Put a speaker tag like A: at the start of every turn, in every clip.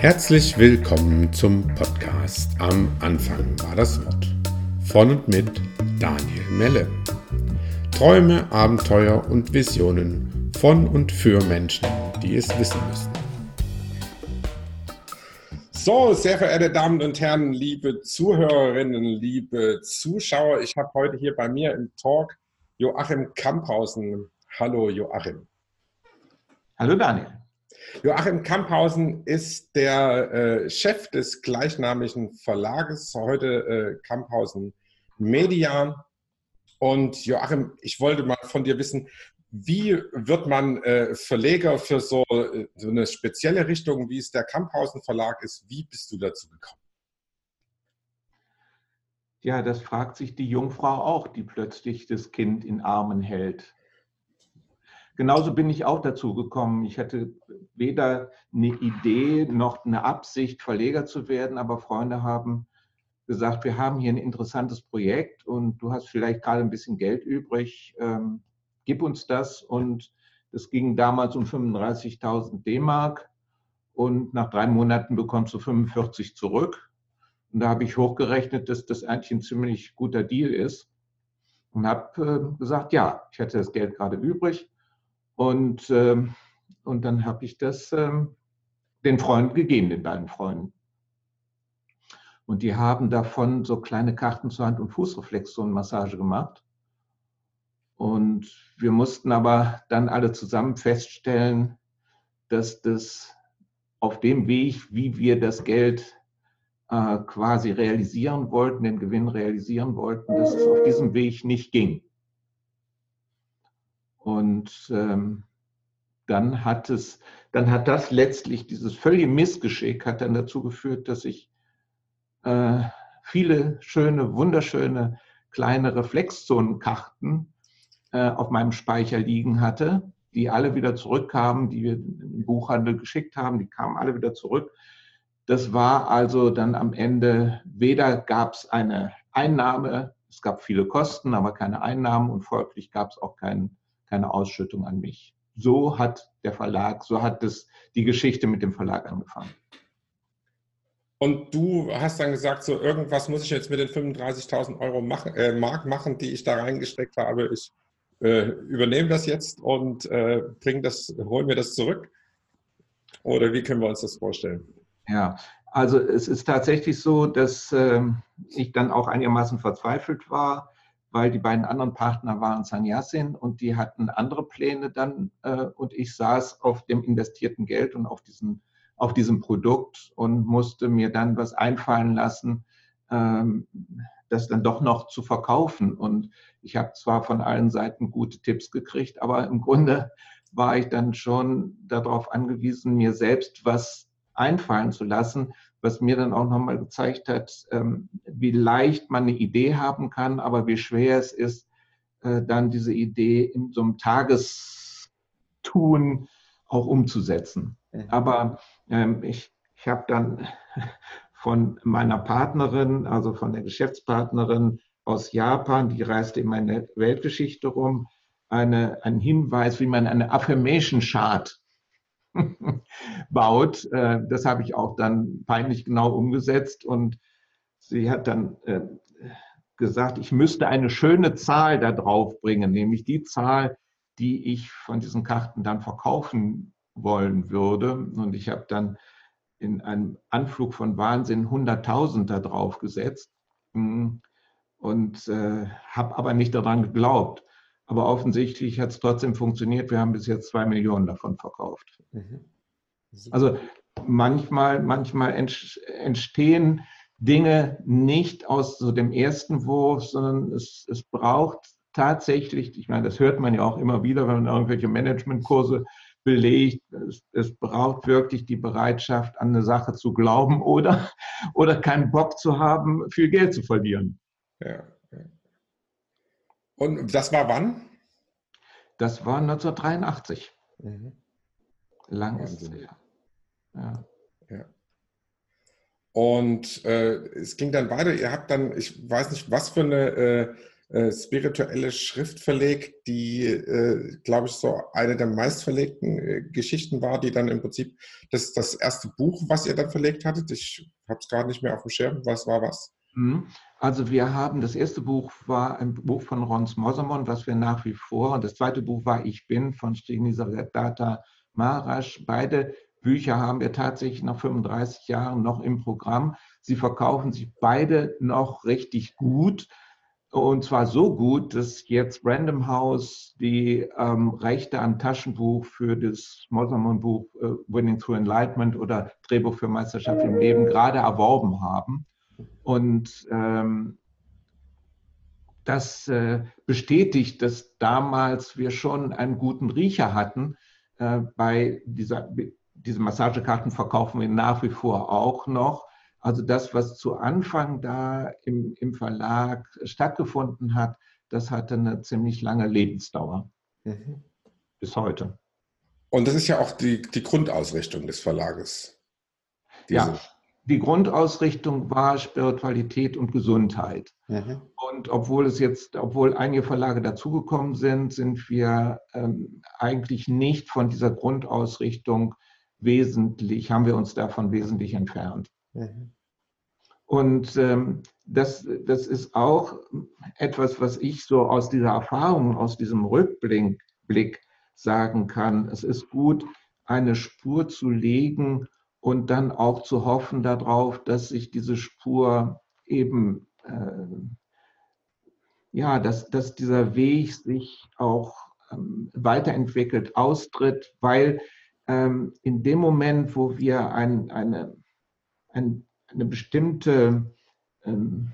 A: Herzlich willkommen zum Podcast Am Anfang war das Wort. Von und mit Daniel Melle. Träume, Abenteuer und Visionen von und für Menschen, die es wissen müssen. So, sehr verehrte Damen und Herren, liebe Zuhörerinnen, liebe Zuschauer, ich habe heute hier bei mir im Talk Joachim Kamphausen. Hallo Joachim.
B: Hallo Daniel.
A: Joachim Kamphausen ist der äh, Chef des gleichnamigen Verlages, heute äh, Kamphausen Media. Und Joachim, ich wollte mal von dir wissen, wie wird man äh, Verleger für so, äh, so, eine spezielle Richtung, wie es der Kamphausen Verlag ist? Wie bist du dazu gekommen?
B: Ja, das fragt sich die Jungfrau auch, die plötzlich das Kind in Armen hält genauso bin ich auch dazu gekommen. Ich hatte weder eine Idee noch eine Absicht, Verleger zu werden, aber Freunde haben gesagt, wir haben hier ein interessantes Projekt und du hast vielleicht gerade ein bisschen Geld übrig, ähm, gib uns das. Und es ging damals um 35.000 D-Mark und nach drei Monaten bekommst du 45 zurück. Und da habe ich hochgerechnet, dass das eigentlich ein ziemlich guter Deal ist und habe äh, gesagt, ja, ich hatte das Geld gerade übrig und, ähm, und dann habe ich das ähm, den Freunden gegeben, den beiden Freunden. Und die haben davon so kleine Karten zur Hand- und Fußreflexionenmassage gemacht. Und wir mussten aber dann alle zusammen feststellen, dass das auf dem Weg, wie wir das Geld äh, quasi realisieren wollten, den Gewinn realisieren wollten, dass es auf diesem Weg nicht ging. Und ähm, dann hat es, dann hat das letztlich, dieses völlige Missgeschick hat dann dazu geführt, dass ich äh, viele schöne, wunderschöne kleine Reflexzonenkarten äh, auf meinem Speicher liegen hatte, die alle wieder zurückkamen, die wir im Buchhandel geschickt haben, die kamen alle wieder zurück. Das war also dann am Ende, weder gab es eine Einnahme, es gab viele Kosten, aber keine Einnahmen und folglich gab es auch keinen keine Ausschüttung an mich. So hat der Verlag, so hat das, die Geschichte mit dem Verlag angefangen.
A: Und du hast dann gesagt, so irgendwas muss ich jetzt mit den 35.000 Euro machen, äh, Mark machen, die ich da reingesteckt habe. Ich äh, übernehme das jetzt und äh, bring das, holen mir das zurück. Oder wie können wir uns das vorstellen?
B: Ja, also es ist tatsächlich so, dass ähm, ich dann auch einigermaßen verzweifelt war weil die beiden anderen Partner waren Sanyasin und die hatten andere Pläne dann äh, und ich saß auf dem investierten Geld und auf, diesen, auf diesem Produkt und musste mir dann was einfallen lassen, ähm, das dann doch noch zu verkaufen. Und ich habe zwar von allen Seiten gute Tipps gekriegt, aber im Grunde war ich dann schon darauf angewiesen, mir selbst was einfallen zu lassen, was mir dann auch nochmal gezeigt hat, ähm, wie leicht man eine Idee haben kann, aber wie schwer es ist, äh, dann diese Idee in so einem Tagestun auch umzusetzen. Aber ähm, ich, ich habe dann von meiner Partnerin, also von der Geschäftspartnerin aus Japan, die reiste in meine Weltgeschichte rum, eine, einen Hinweis, wie man eine Affirmation Chart baut. Äh, das habe ich auch dann peinlich genau umgesetzt und sie hat dann äh, gesagt, ich müsste eine schöne Zahl da drauf bringen, nämlich die Zahl, die ich von diesen Karten dann verkaufen wollen würde. Und ich habe dann in einem Anflug von Wahnsinn 100.000 da drauf gesetzt hm, und äh, habe aber nicht daran geglaubt. Aber offensichtlich hat es trotzdem funktioniert. Wir haben bis jetzt zwei Millionen davon verkauft. Mhm. Also manchmal, manchmal entstehen Dinge nicht aus so dem ersten Wurf, sondern es, es braucht tatsächlich, ich meine, das hört man ja auch immer wieder, wenn man irgendwelche Managementkurse belegt, es, es, braucht wirklich die Bereitschaft, an eine Sache zu glauben oder, oder keinen Bock zu haben, viel Geld zu verlieren. Ja.
A: Und das war wann?
B: Das war 1983. Mhm. Lang ist es her.
A: Ja. ja. Und äh, es ging dann weiter. Ihr habt dann, ich weiß nicht, was für eine, äh, äh, spirituelle Schrift verlegt, die, äh, glaube ich, so eine der meistverlegten äh, Geschichten war, die dann im Prinzip das, das erste Buch, was ihr dann verlegt hattet. Ich habe es gerade nicht mehr auf dem Schirm. Was war was?
B: Mhm. Also wir haben, das erste Buch war ein Buch von Rons Mosamon, was wir nach wie vor, und das zweite Buch war Ich bin von Srinivasadatta Maharaj. Beide Bücher haben wir tatsächlich nach 35 Jahren noch im Programm. Sie verkaufen sich beide noch richtig gut. Und zwar so gut, dass jetzt Random House die ähm, Rechte an Taschenbuch für das Mosamon-Buch äh, Winning Through Enlightenment oder Drehbuch für Meisterschaft im Leben gerade erworben haben. Und ähm, das äh, bestätigt, dass damals wir schon einen guten Riecher hatten. Äh, bei dieser, diese Massagekarten verkaufen wir nach wie vor auch noch. Also das, was zu Anfang da im, im Verlag stattgefunden hat, das hatte eine ziemlich lange Lebensdauer. Mhm. Bis heute.
A: Und das ist ja auch die, die Grundausrichtung des Verlages.
B: Diese. Ja, die Grundausrichtung war Spiritualität und Gesundheit. Mhm. Und obwohl es jetzt, obwohl einige Verlage dazugekommen sind, sind wir ähm, eigentlich nicht von dieser Grundausrichtung wesentlich, haben wir uns davon wesentlich entfernt. Mhm. Und ähm, das, das ist auch etwas, was ich so aus dieser Erfahrung, aus diesem Rückblick Blick sagen kann. Es ist gut, eine Spur zu legen und dann auch zu hoffen darauf, dass sich diese Spur eben, äh, ja, dass, dass dieser Weg sich auch ähm, weiterentwickelt, austritt, weil ähm, in dem Moment, wo wir ein, eine, ein, eine bestimmte, ähm,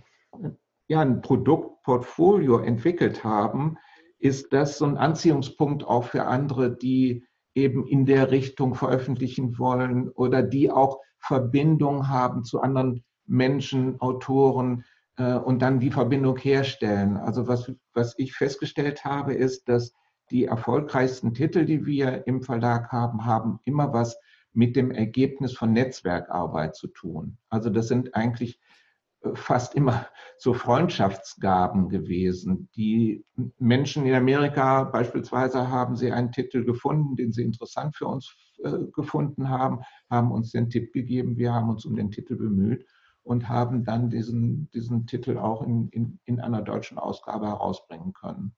B: ja, ein Produktportfolio entwickelt haben, ist das so ein Anziehungspunkt auch für andere, die eben in der Richtung veröffentlichen wollen oder die auch Verbindung haben zu anderen Menschen, Autoren äh, und dann die Verbindung herstellen. Also was, was ich festgestellt habe, ist, dass die erfolgreichsten Titel, die wir im Verlag haben, haben immer was mit dem Ergebnis von Netzwerkarbeit zu tun. Also das sind eigentlich fast immer so Freundschaftsgaben gewesen. Die Menschen in Amerika beispielsweise haben sie einen Titel gefunden, den sie interessant für uns äh, gefunden haben, haben uns den Tipp gegeben, wir haben uns um den Titel bemüht und haben dann diesen, diesen Titel auch in, in, in einer deutschen Ausgabe herausbringen können.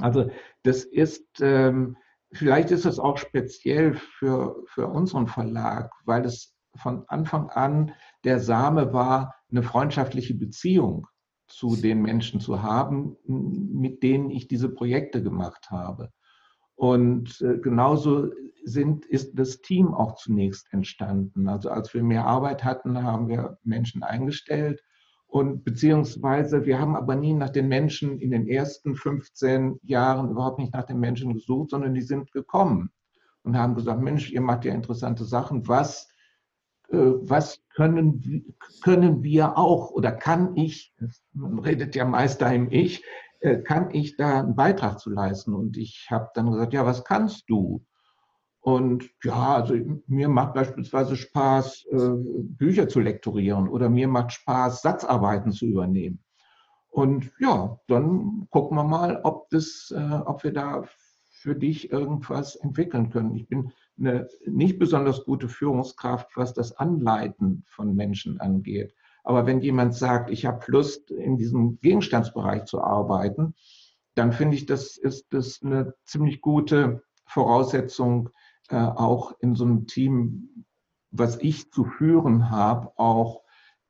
B: Also das ist, ähm, vielleicht ist es auch speziell für, für unseren Verlag, weil es von Anfang an der Same war, eine freundschaftliche Beziehung zu den Menschen zu haben, mit denen ich diese Projekte gemacht habe. Und äh, genauso sind, ist das Team auch zunächst entstanden. Also als wir mehr Arbeit hatten, haben wir Menschen eingestellt und beziehungsweise wir haben aber nie nach den Menschen in den ersten 15 Jahren überhaupt nicht nach den Menschen gesucht, sondern die sind gekommen und haben gesagt, Mensch, ihr macht ja interessante Sachen. Was was können, können wir auch oder kann ich, man redet ja meist da im Ich, äh, kann ich da einen Beitrag zu leisten? Und ich habe dann gesagt, ja, was kannst du? Und ja, also mir macht beispielsweise Spaß, äh, Bücher zu lektorieren oder mir macht Spaß, Satzarbeiten zu übernehmen. Und ja, dann gucken wir mal, ob, das, ob wir da für dich irgendwas entwickeln können. Ich bin eine nicht besonders gute Führungskraft, was das Anleiten von Menschen angeht. Aber wenn jemand sagt, ich habe Lust, in diesem Gegenstandsbereich zu arbeiten, dann finde ich, das ist das eine ziemlich gute Voraussetzung, äh, auch in so einem Team, was ich zu führen habe, auch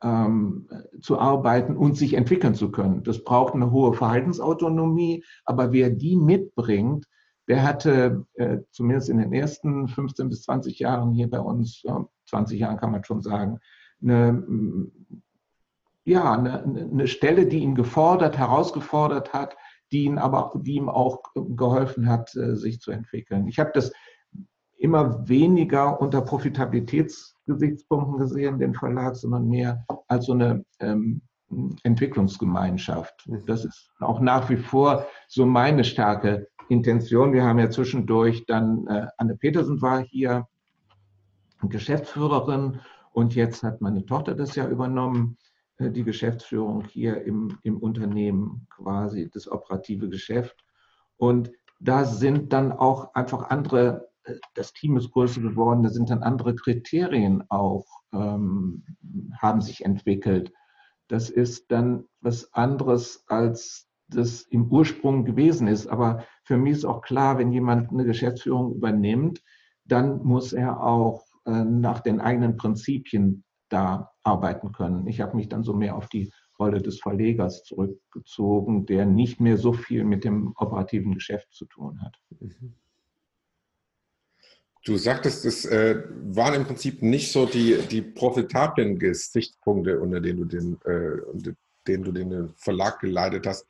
B: ähm, zu arbeiten und sich entwickeln zu können. Das braucht eine hohe Verhaltensautonomie, aber wer die mitbringt, der hatte äh, zumindest in den ersten 15 bis 20 Jahren hier bei uns, äh, 20 Jahren kann man schon sagen, eine, ja, eine, eine Stelle, die ihn gefordert, herausgefordert hat, die, ihn aber, die ihm auch geholfen hat, äh, sich zu entwickeln. Ich habe das immer weniger unter Profitabilitätsgesichtspunkten gesehen, den Verlag, sondern mehr als so eine ähm, Entwicklungsgemeinschaft. Mhm. Das ist auch nach wie vor so meine starke Intention. Wir haben ja zwischendurch dann, äh, Anne Petersen war hier, Geschäftsführerin, und jetzt hat meine Tochter das ja übernommen. äh, die Geschäftsführung hier im, im Unternehmen quasi, das operative Geschäft. Und da sind dann auch einfach andere, äh, das Team ist größer geworden, da sind dann andere Kriterien auch, ähm, haben sich entwickelt. Das ist dann was anderes, als das im Ursprung gewesen ist. Aber für mich ist auch klar, wenn jemand eine Geschäftsführung übernimmt, dann muss er auch äh, nach den eigenen Prinzipien da arbeiten können. Ich habe mich dann so mehr auf die Rolle des Verlegers zurückgezogen, der nicht mehr so viel mit dem operativen Geschäft zu tun hat. Mhm.
A: Du sagtest, es äh, waren im Prinzip nicht so die, die profitablen Gesichtspunkte, unter denen du den, äh, unter denen du den Verlag geleitet hast.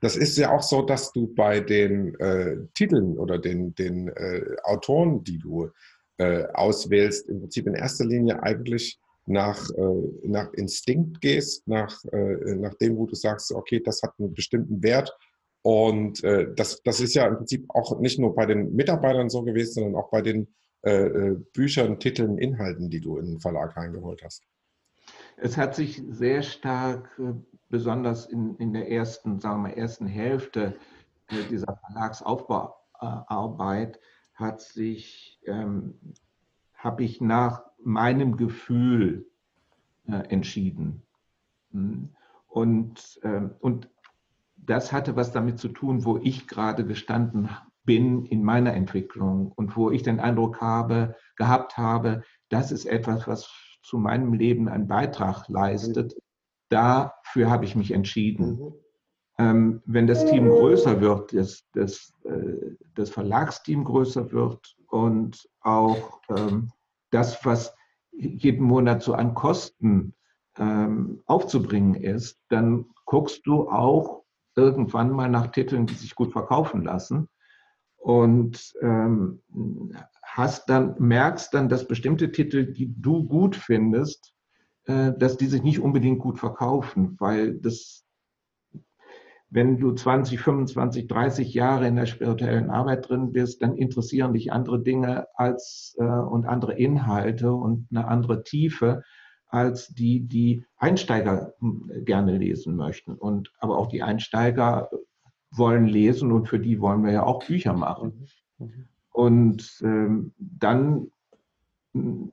A: Das ist ja auch so, dass du bei den äh, Titeln oder den, den äh, Autoren, die du äh, auswählst, im Prinzip in erster Linie eigentlich nach, äh, nach Instinkt gehst, nach, äh, nach dem, wo du sagst, okay, das hat einen bestimmten Wert. Und äh, das, das ist ja im Prinzip auch nicht nur bei den Mitarbeitern so gewesen, sondern auch bei den Büchern, Titeln, Inhalten, die du in den Verlag reingeholt hast.
B: Es hat sich sehr stark, besonders in, in der ersten, sagen wir, ersten Hälfte dieser Verlagsaufbauarbeit, hat sich, ähm, habe ich nach meinem Gefühl äh, entschieden. Hm. Und, äh, und das hatte was damit zu tun, wo ich gerade gestanden bin in meiner Entwicklung und wo ich den Eindruck habe, gehabt habe, das ist etwas, was zu meinem Leben einen Beitrag leistet. Dafür habe ich mich entschieden. Mhm. Ähm, wenn das Team größer wird, das, das, äh, das Verlagsteam größer wird und auch ähm, das, was jeden Monat so an Kosten ähm, aufzubringen ist, dann guckst du auch irgendwann mal nach Titeln, die sich gut verkaufen lassen und ähm, hast dann merkst dann, dass bestimmte Titel, die du gut findest, dass die sich nicht unbedingt gut verkaufen, weil das wenn du 20, 25, 30 Jahre in der spirituellen Arbeit drin bist, dann interessieren dich andere Dinge als äh, und andere Inhalte und eine andere Tiefe als die, die Einsteiger hm, gerne lesen möchten. Und aber auch die Einsteiger wollen lesen und für die wollen wir ja auch Bücher machen. Mhm. Und ähm, dann hm,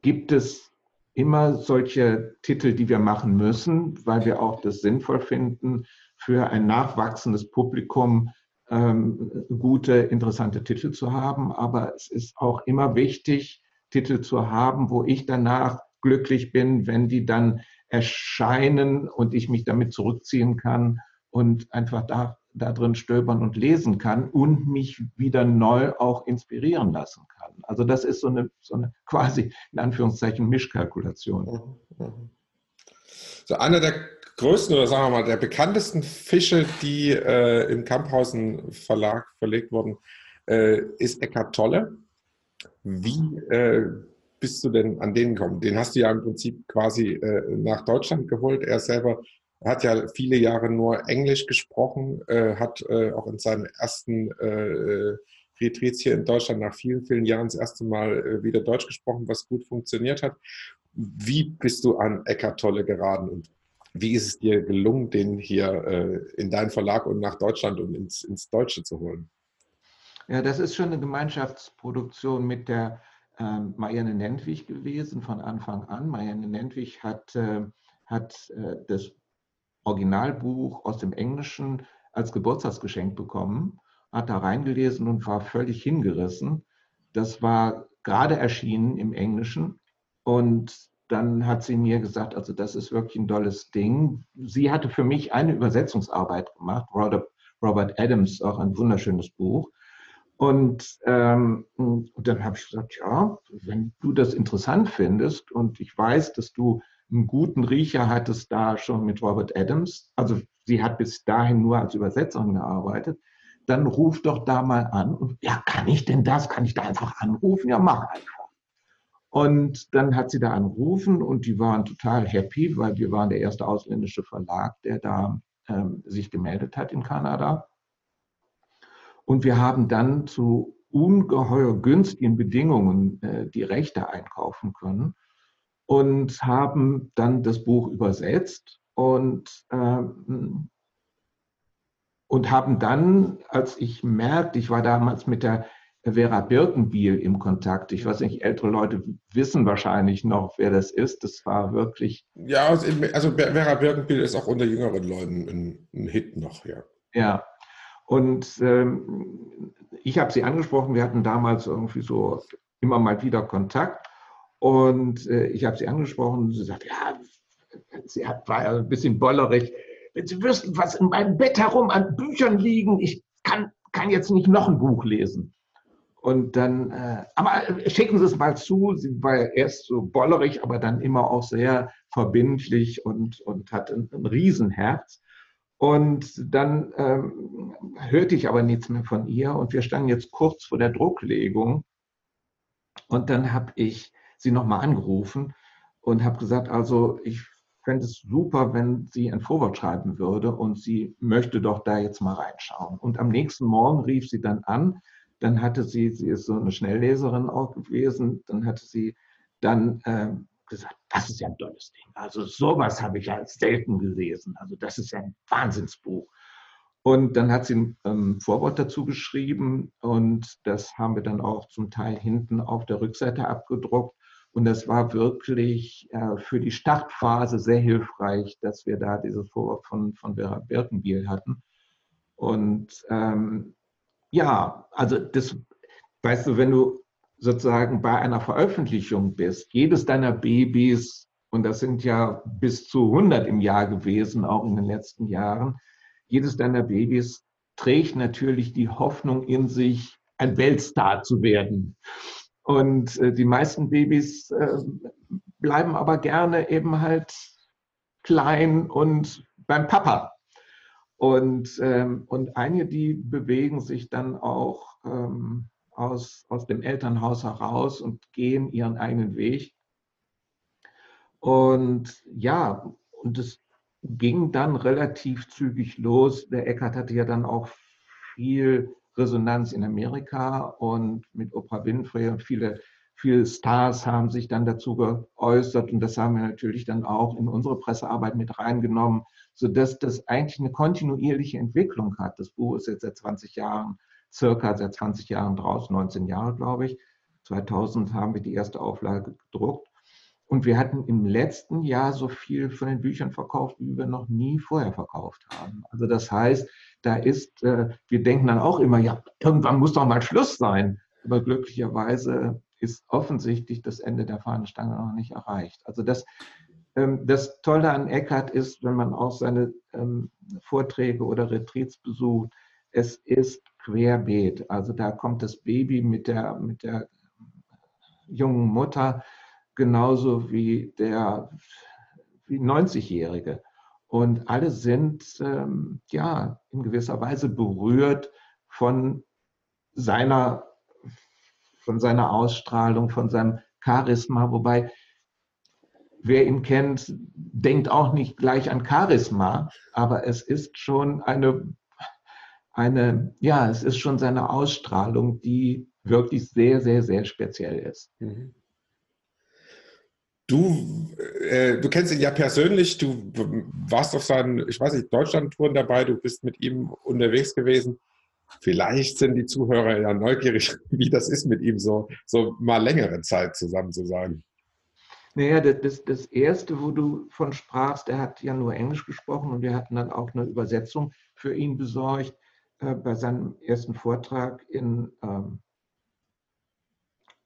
B: gibt es immer solche Titel, die wir machen müssen, weil wir auch das sinnvoll finden, für ein nachwachsendes Publikum ähm, gute, interessante Titel zu haben. Aber es ist auch immer wichtig, Titel zu haben, wo ich danach glücklich bin, wenn die dann erscheinen und ich mich damit zurückziehen kann und einfach da, da drin stöbern und lesen kann und mich wieder neu auch inspirieren lassen kann. Also das ist so eine, so eine quasi in Anführungszeichen Mischkalkulation. Mhm, mhm.
A: So einer der größten oder sagen wir mal der bekanntesten Fische, die äh, im Kamphausen Verlag verlegt wurden, äh, ist Eckhart Tolle. Wie äh, bist du denn an den gekommen? Den hast du ja im Prinzip quasi äh, nach Deutschland geholt. Er selber hat ja viele Jahre nur Englisch gesprochen, äh, hat äh, auch in seinen ersten Retreats hier in Deutschland nach vielen, vielen Jahren das erste Mal wieder Deutsch gesprochen, was gut funktioniert hat. Wie bist du an Eckart Tolle geraten und wie ist es dir gelungen, den hier äh, in deinen Verlag und nach Deutschland und ins, ins Deutsche zu holen?
B: Ja, das ist schon eine Gemeinschaftsproduktion mit der ähm, Marianne Nentwich gewesen von Anfang an. Marianne Nentwich hat, äh, hat äh, das Originalbuch aus dem Englischen als Geburtstagsgeschenk bekommen, hat da reingelesen und war völlig hingerissen. Das war gerade erschienen im Englischen und dann hat sie mir gesagt, also das ist wirklich ein tolles Ding. Sie hatte für mich eine Übersetzungsarbeit gemacht, Robert, Adams, auch ein wunderschönes Buch. Und, ähm, und dann habe ich gesagt, ja, wenn du das interessant findest und ich weiß, dass du einen guten Riecher hattest da schon mit Robert Adams, also sie hat bis dahin nur als Übersetzerin gearbeitet, dann ruf doch da mal an. Und ja, kann ich denn das? Kann ich da einfach anrufen? Ja, mach einfach. Und dann hat sie da angerufen und die waren total happy, weil wir waren der erste ausländische Verlag, der da ähm, sich gemeldet hat in Kanada. Und wir haben dann zu ungeheuer günstigen Bedingungen äh, die Rechte einkaufen können. Und haben dann das Buch übersetzt und, ähm, und haben dann, als ich merkte, ich war damals mit der Vera Birkenbiel im Kontakt. Ich weiß nicht, ältere Leute wissen wahrscheinlich noch, wer das ist. Das war wirklich.
A: Ja, also, Vera Birkenbiel ist auch unter jüngeren Leuten ein, ein Hit noch, ja.
B: Ja. Und ähm, ich habe sie angesprochen, wir hatten damals irgendwie so immer mal wieder Kontakt. Und äh, ich habe sie angesprochen und sie sagt, ja, sie hat, war ein bisschen bollerig. Wenn Sie wüssten, was in meinem Bett herum an Büchern liegen, ich kann, kann jetzt nicht noch ein Buch lesen. Und dann, äh, aber schicken Sie es mal zu. Sie war erst so bollerig, aber dann immer auch sehr verbindlich und, und hat ein, ein Riesenherz. Und dann ähm, hörte ich aber nichts mehr von ihr und wir standen jetzt kurz vor der Drucklegung. Und dann habe ich sie nochmal angerufen und habe gesagt, also ich fände es super, wenn sie ein Vorwort schreiben würde und sie möchte doch da jetzt mal reinschauen. Und am nächsten Morgen rief sie dann an, dann hatte sie, sie ist so eine Schnellleserin auch gewesen, dann hatte sie dann äh, gesagt, das ist ja ein tolles Ding. Also sowas habe ich ja selten gelesen. Also das ist ja ein Wahnsinnsbuch. Und dann hat sie ein ähm, Vorwort dazu geschrieben und das haben wir dann auch zum Teil hinten auf der Rückseite abgedruckt. Und das war wirklich äh, für die Startphase sehr hilfreich, dass wir da dieses Vorwort von, von Vera Birkenbiel hatten. Und ähm, ja, also das, weißt du, wenn du sozusagen bei einer Veröffentlichung bist, jedes deiner Babys, und das sind ja bis zu 100 im Jahr gewesen, auch in den letzten Jahren, jedes deiner Babys trägt natürlich die Hoffnung in sich, ein Weltstar zu werden. Und äh, die meisten Babys äh, bleiben aber gerne eben halt klein und beim Papa. Und, ähm, und einige, die bewegen sich dann auch ähm, aus, aus dem Elternhaus heraus und gehen ihren eigenen Weg. Und ja, und es ging dann relativ zügig los. Der Eckart hatte ja dann auch viel Resonanz in Amerika und mit Oprah Winfrey und viele, viele Stars haben sich dann dazu geäußert und das haben wir natürlich dann auch in unsere Pressearbeit mit reingenommen, sodass das eigentlich eine kontinuierliche Entwicklung hat. Das Buch ist jetzt seit 20 Jahren, circa seit 20 Jahren draußen, 19 Jahre glaube ich. 2000 haben wir die erste Auflage gedruckt. Und wir hatten im letzten Jahr so viel von den Büchern verkauft, wie wir noch nie vorher verkauft haben. Also das heißt, da ist, äh, wir denken dann auch immer, ja, irgendwann muss doch mal Schluss sein. Aber glücklicherweise ist offensichtlich das Ende der Fahnenstange noch nicht erreicht. Also das, ähm, das Tolle an Eckart ist, wenn man auch seine ähm, Vorträge oder Retreats besucht, es ist querbeet. Also da kommt das Baby mit der, mit der jungen Mutter genauso wie der wie 90-Jährige. Und alle sind ähm, ja in gewisser Weise berührt von seiner, von seiner Ausstrahlung, von seinem Charisma, wobei wer ihn kennt, denkt auch nicht gleich an Charisma, aber es ist schon eine, eine, ja, es ist schon seine Ausstrahlung, die wirklich sehr, sehr, sehr speziell ist. Mhm.
A: Du, äh, du kennst ihn ja persönlich, du warst auf seinen, ich weiß nicht, Deutschland-Touren dabei, du bist mit ihm unterwegs gewesen. Vielleicht sind die Zuhörer ja neugierig, wie das ist, mit ihm so, so mal längere Zeit zusammen zu sein.
B: Naja, das, das erste, wo du von sprachst, der hat ja nur Englisch gesprochen und wir hatten dann auch eine Übersetzung für ihn besorgt äh, bei seinem ersten Vortrag in ähm,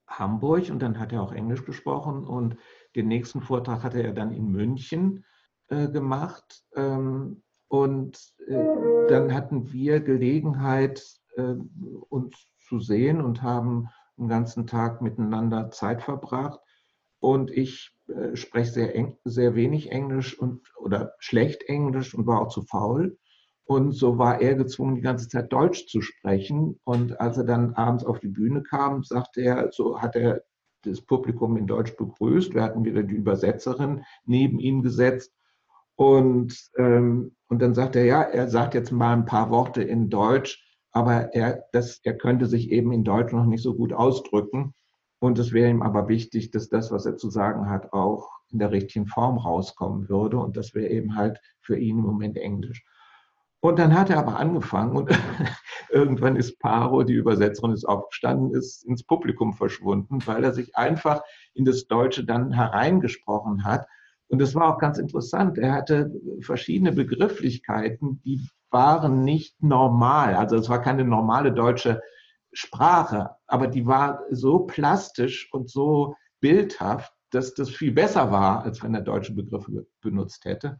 B: Hamburg und dann hat er auch Englisch gesprochen und den nächsten Vortrag hatte er dann in München äh, gemacht. Ähm, und äh, dann hatten wir Gelegenheit, äh, uns zu sehen und haben den ganzen Tag miteinander Zeit verbracht. Und ich äh, spreche sehr, sehr wenig Englisch und, oder schlecht Englisch und war auch zu faul. Und so war er gezwungen, die ganze Zeit Deutsch zu sprechen. Und als er dann abends auf die Bühne kam, sagte er, so hat er das Publikum in Deutsch begrüßt. Wir hatten wieder die Übersetzerin neben ihm gesetzt. Und, ähm, und dann sagt er, ja, er sagt jetzt mal ein paar Worte in Deutsch, aber er, das, er könnte sich eben in Deutsch noch nicht so gut ausdrücken. Und es wäre ihm aber wichtig, dass das, was er zu sagen hat, auch in der richtigen Form rauskommen würde. Und das wäre eben halt für ihn im Moment Englisch. Und dann hat er aber angefangen und irgendwann ist Paro, die Übersetzerin, ist aufgestanden, ist ins Publikum verschwunden, weil er sich einfach in das Deutsche dann hereingesprochen hat. Und das war auch ganz interessant. Er hatte verschiedene Begrifflichkeiten, die waren nicht normal. Also es war keine normale deutsche Sprache, aber die war so plastisch und so bildhaft, dass das viel besser war, als wenn er deutsche Begriffe benutzt hätte.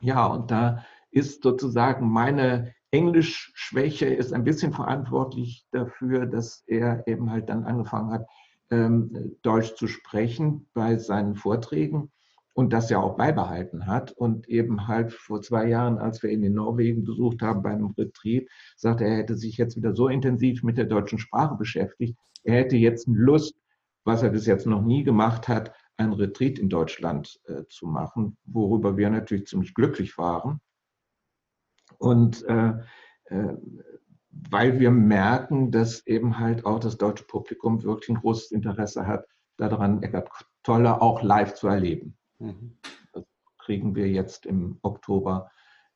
B: Ja, und da ist sozusagen meine Englischschwäche ist ein bisschen verantwortlich dafür, dass er eben halt dann angefangen hat, ähm, Deutsch zu sprechen bei seinen Vorträgen und das ja auch beibehalten hat. Und eben halt vor zwei Jahren, als wir ihn in Norwegen besucht haben bei einem Retreat, sagte er, er hätte sich jetzt wieder so intensiv mit der deutschen Sprache beschäftigt. Er hätte jetzt Lust, was er bis jetzt noch nie gemacht hat, ein Retreat in Deutschland äh, zu machen, worüber wir natürlich ziemlich glücklich waren. Und äh, äh, weil wir merken, dass eben halt auch das deutsche Publikum wirklich ein großes Interesse hat, daran Eckart Tolle auch live zu erleben. Mhm. Das kriegen wir jetzt im Oktober,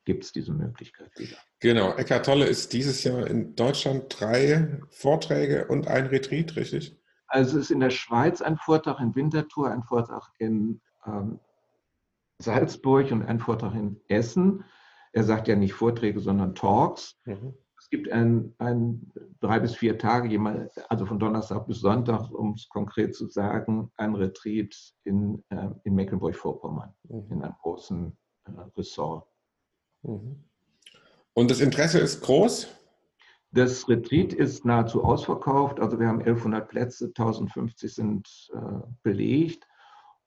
B: gibt es diese Möglichkeit wieder.
A: Genau, Eckart Tolle ist dieses Jahr in Deutschland drei Vorträge und ein Retreat, richtig?
B: Also es ist in der Schweiz ein Vortrag in Winterthur, ein Vortrag in ähm, Salzburg und ein Vortrag in Essen. Er sagt ja nicht Vorträge, sondern Talks. Mhm gibt ein, ein drei bis vier Tage, also von Donnerstag bis Sonntag, um es konkret zu sagen, ein Retreat in, äh, in Mecklenburg-Vorpommern, mhm. in einem großen äh, Ressort.
A: Mhm. Und das Interesse ist groß?
B: Das Retreat ist nahezu ausverkauft. Also wir haben 1100 Plätze, 1050 sind äh, belegt.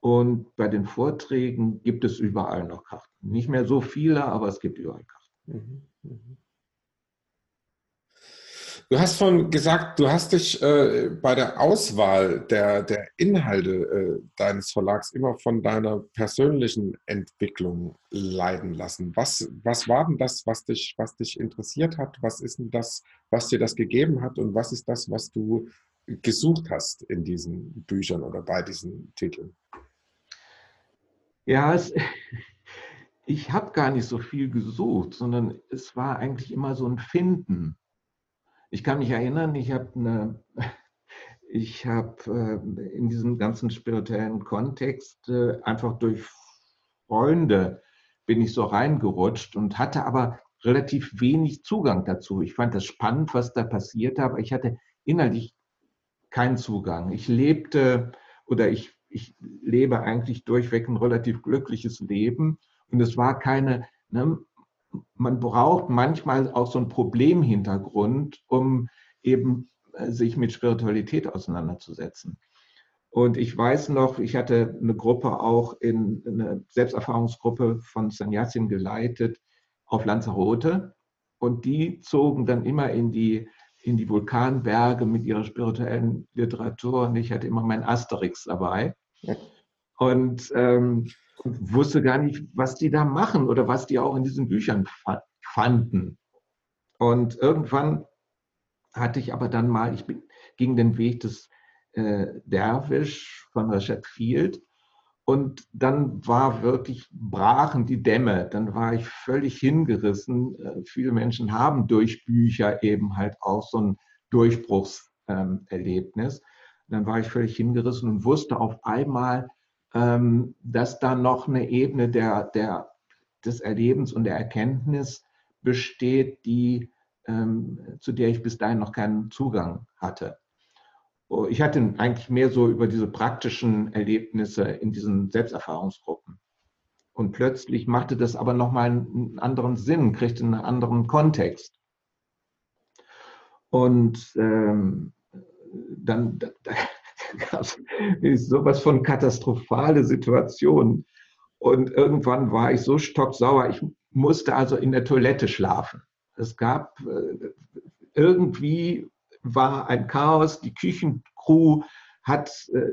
B: Und bei den Vorträgen gibt es überall noch Karten. Nicht mehr so viele, aber es gibt überall Karten. Mhm. mhm.
A: Du hast von gesagt, du hast dich äh, bei der Auswahl der, der Inhalte äh, deines Verlags immer von deiner persönlichen Entwicklung leiden lassen. Was, was war denn das, was dich, was dich interessiert hat? Was ist denn das, was dir das gegeben hat? Und was ist das, was du gesucht hast in diesen Büchern oder bei diesen Titeln?
B: Ja, es, ich habe gar nicht so viel gesucht, sondern es war eigentlich immer so ein Finden. Ich kann mich erinnern, ich habe eine, äh, in diesem ganzen spirituellen Kontext äh, einfach durch Freunde bin ich so reingerutscht und hatte aber relativ wenig Zugang dazu. Ich fand das spannend, was da passierte, aber ich hatte innerlich keinen Zugang. Ich lebte oder ich, ich lebe eigentlich durchweg ein relativ glückliches Leben und es war keine, ne, man braucht manchmal auch so einen Problemhintergrund, um eben äh, sich mit Spiritualität auseinanderzusetzen. Und ich weiß noch, ich hatte eine Gruppe auch in eine Selbsterfahrungsgruppe von Sannyasin geleitet auf Lanzarote. Und die zogen dann immer in die, in die Vulkanberge mit ihrer spirituellen Literatur. Und ich hatte immer mein Asterix dabei. Und ähm, wusste gar nicht, was die da machen oder was die auch in diesen Büchern fanden. Und irgendwann hatte ich aber dann mal, ich bin, ging den Weg des äh, Derwisch von Rashad Field und dann war wirklich, brachen die Dämme, dann war ich völlig hingerissen. Äh, viele Menschen haben durch Bücher eben halt auch so ein Durchbruchserlebnis. Dann war ich völlig hingerissen und wusste auf einmal, ähm, dass da noch eine Ebene der, der, des Erlebens und der Erkenntnis besteht, die, ähm, zu der ich bis dahin noch keinen Zugang hatte. Oh, ich hatte eigentlich mehr so über diese praktischen Erlebnisse in diesen Selbsterfahrungsgruppen. Und plötzlich machte das aber nochmal einen anderen Sinn, kriegte einen anderen Kontext. Und ähm, dann, da, ist sowas von katastrophale Situation. Und irgendwann war ich so stocksauer, ich musste also in der Toilette schlafen. Es gab äh, irgendwie war ein Chaos, die Küchencrew hat äh,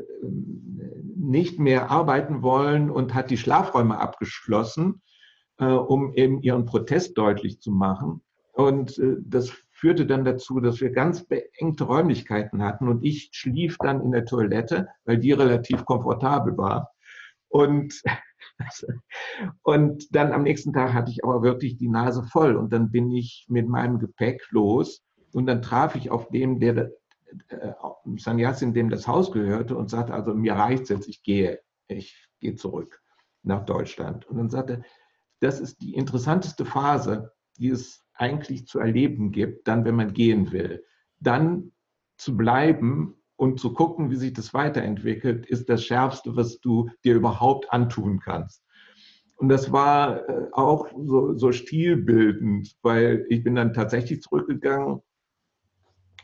B: nicht mehr arbeiten wollen und hat die Schlafräume abgeschlossen, äh, um eben ihren Protest deutlich zu machen. Und das führte dann dazu, dass wir ganz beengte Räumlichkeiten hatten und ich schlief dann in der Toilette, weil die relativ komfortabel war. Und, und dann am nächsten Tag hatte ich aber wirklich die Nase voll und dann bin ich mit meinem Gepäck los und dann traf ich auf dem, der äh, Sannyasin, dem das Haus gehörte und sagte, also mir reicht jetzt, ich gehe, ich gehe zurück nach Deutschland. Und dann sagte, das ist die interessanteste Phase, die es eigentlich zu erleben gibt, dann, wenn man gehen will. Dann zu bleiben und zu gucken, wie sich das weiterentwickelt, ist das Schärfste, was du dir überhaupt antun kannst. Und das war äh, auch so, so stilbildend, weil ich bin dann tatsächlich zurückgegangen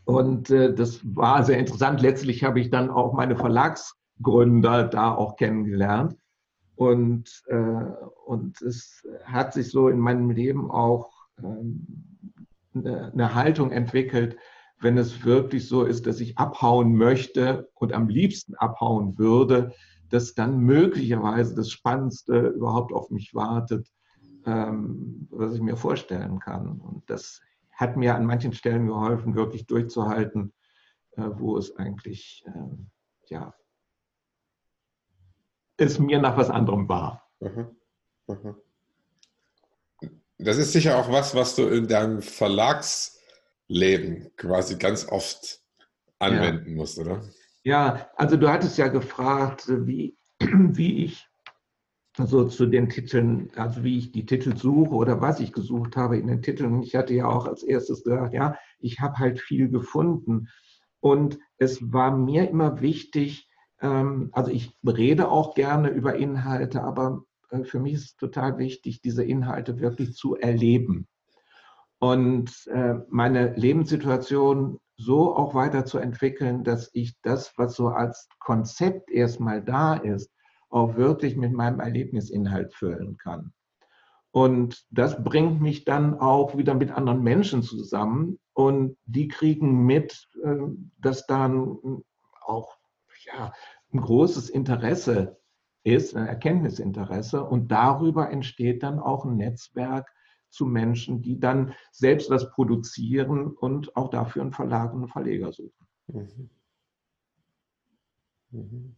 B: und äh, das war sehr interessant. Letztlich habe ich dann auch meine Verlagsgründer da auch kennengelernt. Und, äh, und es hat sich so in meinem Leben auch eine, eine Haltung entwickelt, wenn es wirklich so ist, dass ich abhauen möchte und am liebsten abhauen würde, dass dann möglicherweise das Spannendste überhaupt auf mich wartet, ähm, was ich mir vorstellen kann. Und das hat mir an manchen Stellen geholfen, wirklich durchzuhalten, äh, wo es eigentlich, ähm, ja, es mir nach was anderem war. Mhm. Mhm.
A: Das ist sicher auch was, was du in deinem Verlagsleben quasi ganz oft anwenden ja. musst, oder?
B: Ja, also du hattest ja gefragt, wie, wie ich so zu den Titeln, also wie ich die Titel suche oder was ich gesucht habe in den Titeln. Und ich hatte ja auch als erstes gesagt, ja, ich habe halt viel gefunden. Und es war mir immer wichtig, ähm, also ich rede auch gerne über Inhalte, aber für mich ist es total wichtig, diese Inhalte wirklich zu erleben und äh, meine Lebenssituation so auch weiterzuentwickeln, dass ich das, was so als Konzept erstmal da ist, auch wirklich mit meinem Erlebnisinhalt füllen kann. Und das bringt mich dann auch wieder mit anderen Menschen zusammen und die kriegen mit, äh, dass dann auch ja, ein großes Interesse ist, ein Erkenntnisinteresse und darüber entsteht dann auch ein Netzwerk zu Menschen, die dann selbst was produzieren und auch dafür einen Verlag und einen Verleger suchen. Mhm.
A: Mhm.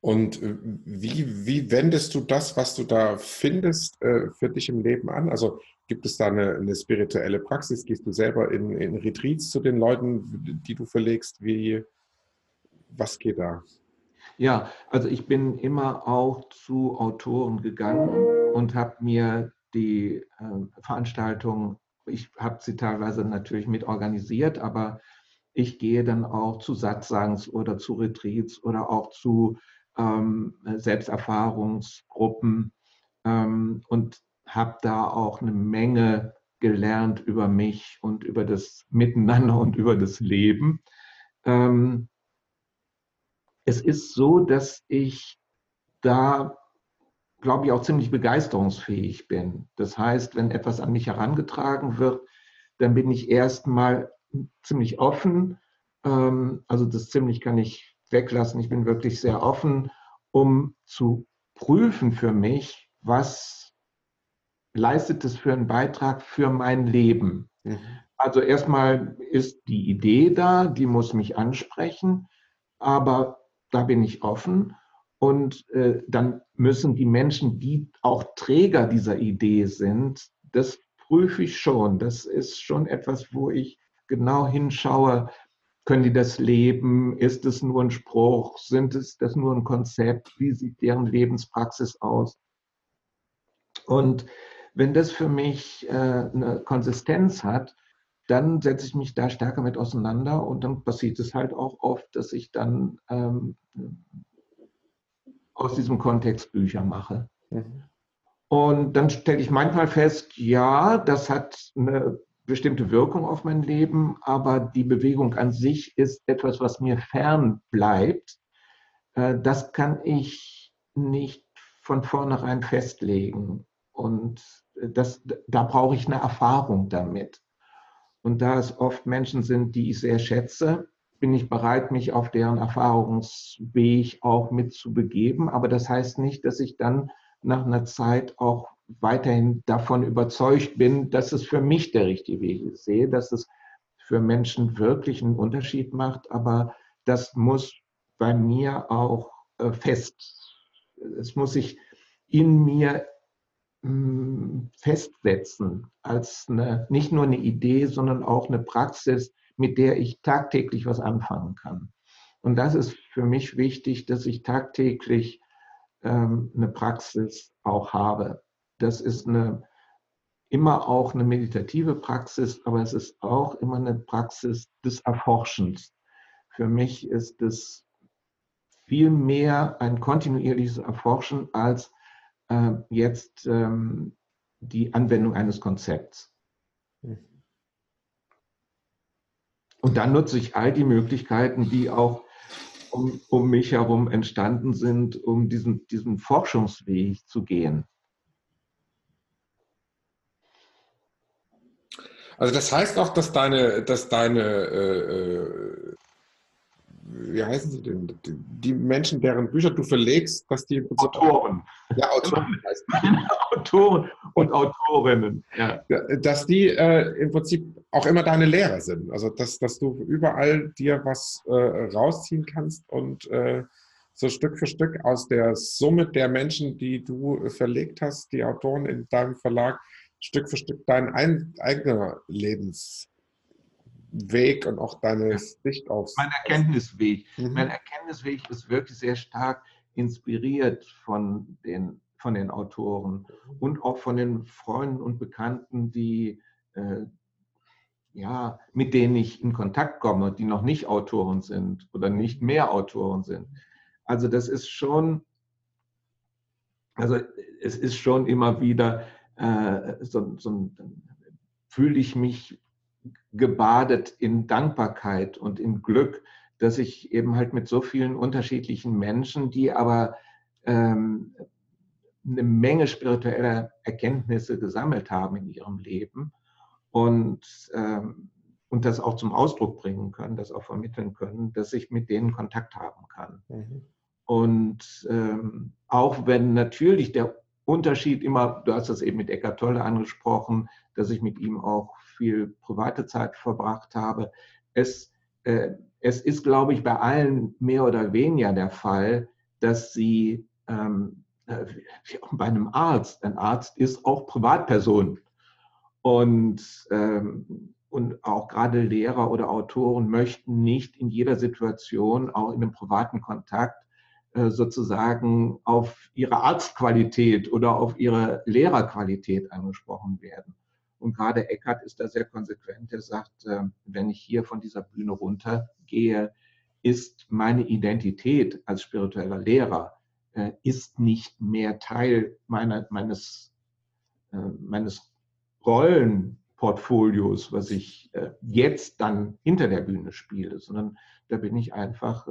A: Und äh, wie, wie wendest du das, was du da findest, äh, für dich im Leben an? Also gibt es da eine, eine spirituelle Praxis? Gehst du selber in, in Retreats zu den Leuten, die du verlegst? Wie, was geht da?
B: Ja, also ich bin immer auch zu Autoren gegangen und habe mir die äh, Veranstaltungen, ich habe sie teilweise natürlich mit organisiert, aber ich gehe dann auch zu Satzsangs oder zu Retreats oder auch zu ähm, Selbsterfahrungsgruppen ähm, und habe da auch eine Menge gelernt über mich und über das Miteinander und über das Leben. Ähm, es ist so, dass ich da, glaube ich, auch ziemlich begeisterungsfähig bin. Das heißt, wenn etwas an mich herangetragen wird, dann bin ich erstmal ziemlich offen. Ähm, also das ziemlich kann ich weglassen. Ich bin wirklich sehr offen, um zu prüfen für mich, was leistet es für einen Beitrag für mein Leben. Mhm. Also erstmal ist die Idee da, die muss mich ansprechen, aber da bin ich offen. Und äh, dann müssen die Menschen, die auch Träger dieser Idee sind, das prüfe ich schon. Das ist schon etwas, wo ich genau hinschaue, können die das leben? Ist es nur ein Spruch? Sind es das nur ein Konzept? Wie sieht deren Lebenspraxis aus? Und wenn das für mich äh, eine Konsistenz hat, dann setze ich mich da stärker mit auseinander und dann passiert es halt auch oft, dass ich dann ähm, aus diesem Kontext Bücher mache. Mhm. Und dann stelle ich manchmal fest, ja, das hat eine bestimmte Wirkung auf mein Leben, aber die Bewegung an sich ist etwas, was mir fern bleibt. Äh, das kann ich nicht von vornherein festlegen. Und das, da brauche ich eine Erfahrung damit. Und da es oft Menschen sind, die ich sehr schätze, bin ich bereit, mich auf deren Erfahrungsweg auch mitzubegeben. Aber das heißt nicht, dass ich dann nach einer Zeit auch weiterhin davon überzeugt bin, dass es für mich der richtige Weg ist. Ich sehe, dass es für Menschen wirklich einen Unterschied macht, aber das muss bei mir auch äh, fest, es muss sich in mir festsetzen als eine, nicht nur eine Idee, sondern auch eine Praxis, mit der ich tagtäglich was anfangen kann. Und das ist für mich wichtig, dass ich tagtäglich ähm, eine Praxis auch habe. Das ist eine, immer auch eine meditative Praxis, aber es ist auch immer eine Praxis des Erforschens. Für mich ist es viel mehr ein kontinuierliches Erforschen als äh, jetzt ähm, die Anwendung eines Konzepts. Hm. Und dann nutze ich all die Möglichkeiten, die auch um, um mich herum entstanden sind, um diesen, diesen Forschungsweg zu gehen.
A: Also das heißt auch, dass deine, dass deine äh, äh wie heißen sie denn? Die Menschen, deren Bücher du verlegst, dass die
B: Autoren.
A: Ja, Autoren heißt
B: Autoren und Autorinnen. Ja.
A: Dass die äh, im Prinzip auch immer deine Lehrer sind. Also dass, dass du überall dir was äh, rausziehen kannst und äh, so Stück für Stück aus der Summe der Menschen, die du verlegt hast, die Autoren in deinem Verlag, Stück für Stück dein ein, eigener Lebens Weg und auch deine Sicht auf.
B: Mein Erkenntnisweg. Mhm. Mein Erkenntnisweg ist wirklich sehr stark inspiriert von den, von den Autoren und auch von den Freunden und Bekannten, die, äh, ja, mit denen ich in Kontakt komme, die noch nicht Autoren sind oder nicht mehr Autoren sind. Also das ist schon, also es ist schon immer wieder äh, so, so fühle ich mich gebadet in Dankbarkeit und in Glück, dass ich eben halt mit so vielen unterschiedlichen Menschen, die aber ähm, eine Menge spiritueller Erkenntnisse gesammelt haben in ihrem Leben und, ähm, und das auch zum Ausdruck bringen können, das auch vermitteln können, dass ich mit denen Kontakt haben kann. Mhm. Und ähm, auch wenn natürlich der Unterschied immer, du hast das eben mit Eckart Tolle angesprochen, dass ich mit ihm auch viel private Zeit verbracht habe. Es, äh, es ist, glaube ich, bei allen mehr oder weniger der Fall, dass sie, ähm, äh, bei einem Arzt, ein Arzt ist auch Privatperson. Und, ähm, und auch gerade Lehrer oder Autoren möchten nicht in jeder Situation, auch in einem privaten Kontakt, sozusagen auf ihre Arztqualität oder auf ihre Lehrerqualität angesprochen werden. Und gerade Eckart ist da sehr konsequent. Er sagt, äh, wenn ich hier von dieser Bühne runtergehe, ist meine Identität als spiritueller Lehrer äh, ist nicht mehr Teil meiner, meines, äh, meines Rollenportfolios, was ich jetzt dann hinter der Bühne spiele, sondern da bin ich einfach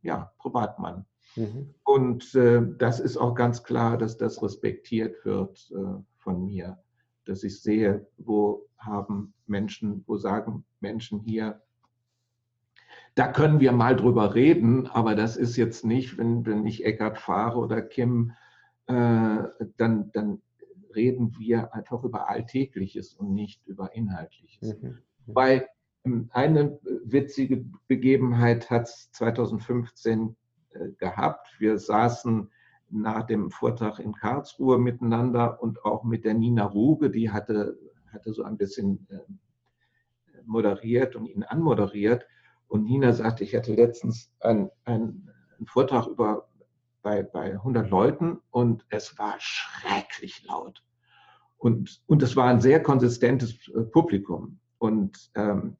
B: ja, Privatmann. Mhm. Und das ist auch ganz klar, dass das respektiert wird von mir dass ich sehe, wo haben Menschen, wo sagen Menschen hier, da können wir mal drüber reden, aber das ist jetzt nicht, wenn, wenn ich Eckart fahre oder Kim, äh, dann, dann reden wir einfach über Alltägliches und nicht über Inhaltliches. Mhm. Weil ähm, eine witzige Begebenheit hat es 2015 äh, gehabt. Wir saßen nach dem Vortrag in Karlsruhe miteinander und auch mit der Nina Ruge, die hatte, hatte so ein bisschen äh, moderiert und ihn anmoderiert. Und Nina sagte, ich hatte letztens einen, einen Vortrag über, bei, bei 100 Leuten und es war schrecklich laut. Und, und es war ein sehr konsistentes äh, Publikum. Und ähm,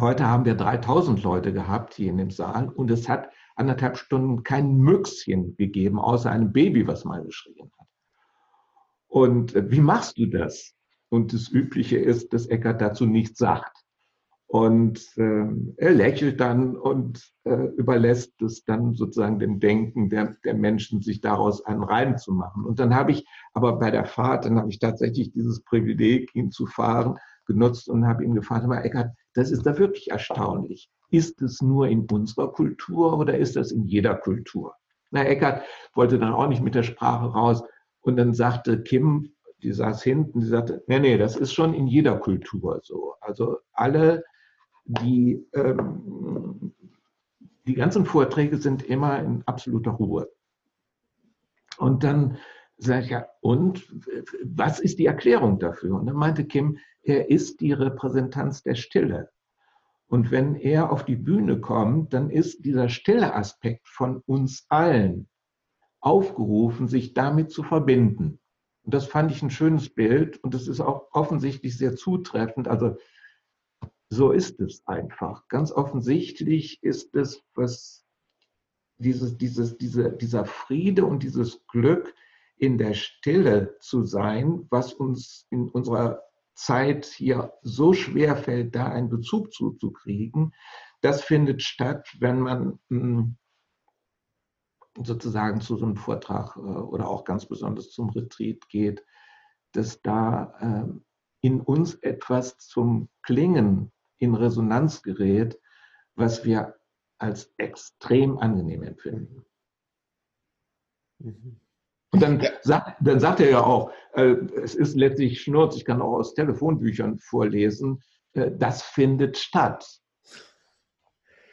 B: heute haben wir 3000 Leute gehabt hier in dem Saal und es hat anderthalb Stunden kein Müchschen gegeben, außer einem Baby, was mal geschrien hat. Und äh, wie machst du das? Und das Übliche ist, dass Eckert dazu nichts sagt. Und äh, er lächelt dann und äh, überlässt es dann sozusagen dem Denken der, der Menschen, sich daraus einen Reim zu machen. Und dann habe ich aber bei der Fahrt, dann habe ich tatsächlich dieses Privileg, ihn zu fahren, genutzt und habe ihn gefragt, aber Eckert, das ist da wirklich erstaunlich. Ist es nur in unserer Kultur oder ist das in jeder Kultur? Na, Eckert wollte dann auch nicht mit der Sprache raus Und dann sagte Kim, die saß hinten, die sagte, nee, nee, das ist schon in jeder Kultur so. Also alle, die, ähm, die ganzen Vorträge sind immer in absoluter Ruhe. Und dann sage ich, ja, und was ist die Erklärung dafür? Und dann meinte Kim, er ist die Repräsentanz der Stille. Und wenn er auf die Bühne kommt, dann ist dieser stille Aspekt von uns allen aufgerufen, sich damit zu verbinden. Und das fand ich ein schönes Bild und das ist auch offensichtlich sehr zutreffend. Also so ist es einfach. Ganz offensichtlich ist es, was dieses, dieses, diese, dieser Friede und dieses Glück in der Stille zu sein, was uns in unserer Zeit hier so schwer fällt, da einen Bezug zuzukriegen, das findet statt, wenn man hm, sozusagen zu so einem Vortrag äh, oder auch ganz besonders zum Retreat geht, dass da ähm, in uns etwas zum Klingen in Resonanz gerät, was wir als extrem angenehm empfinden. Mhm. Und dann, sagt, dann sagt er ja auch, äh, es ist letztlich Schnurz, ich kann auch aus Telefonbüchern vorlesen, äh, das findet statt.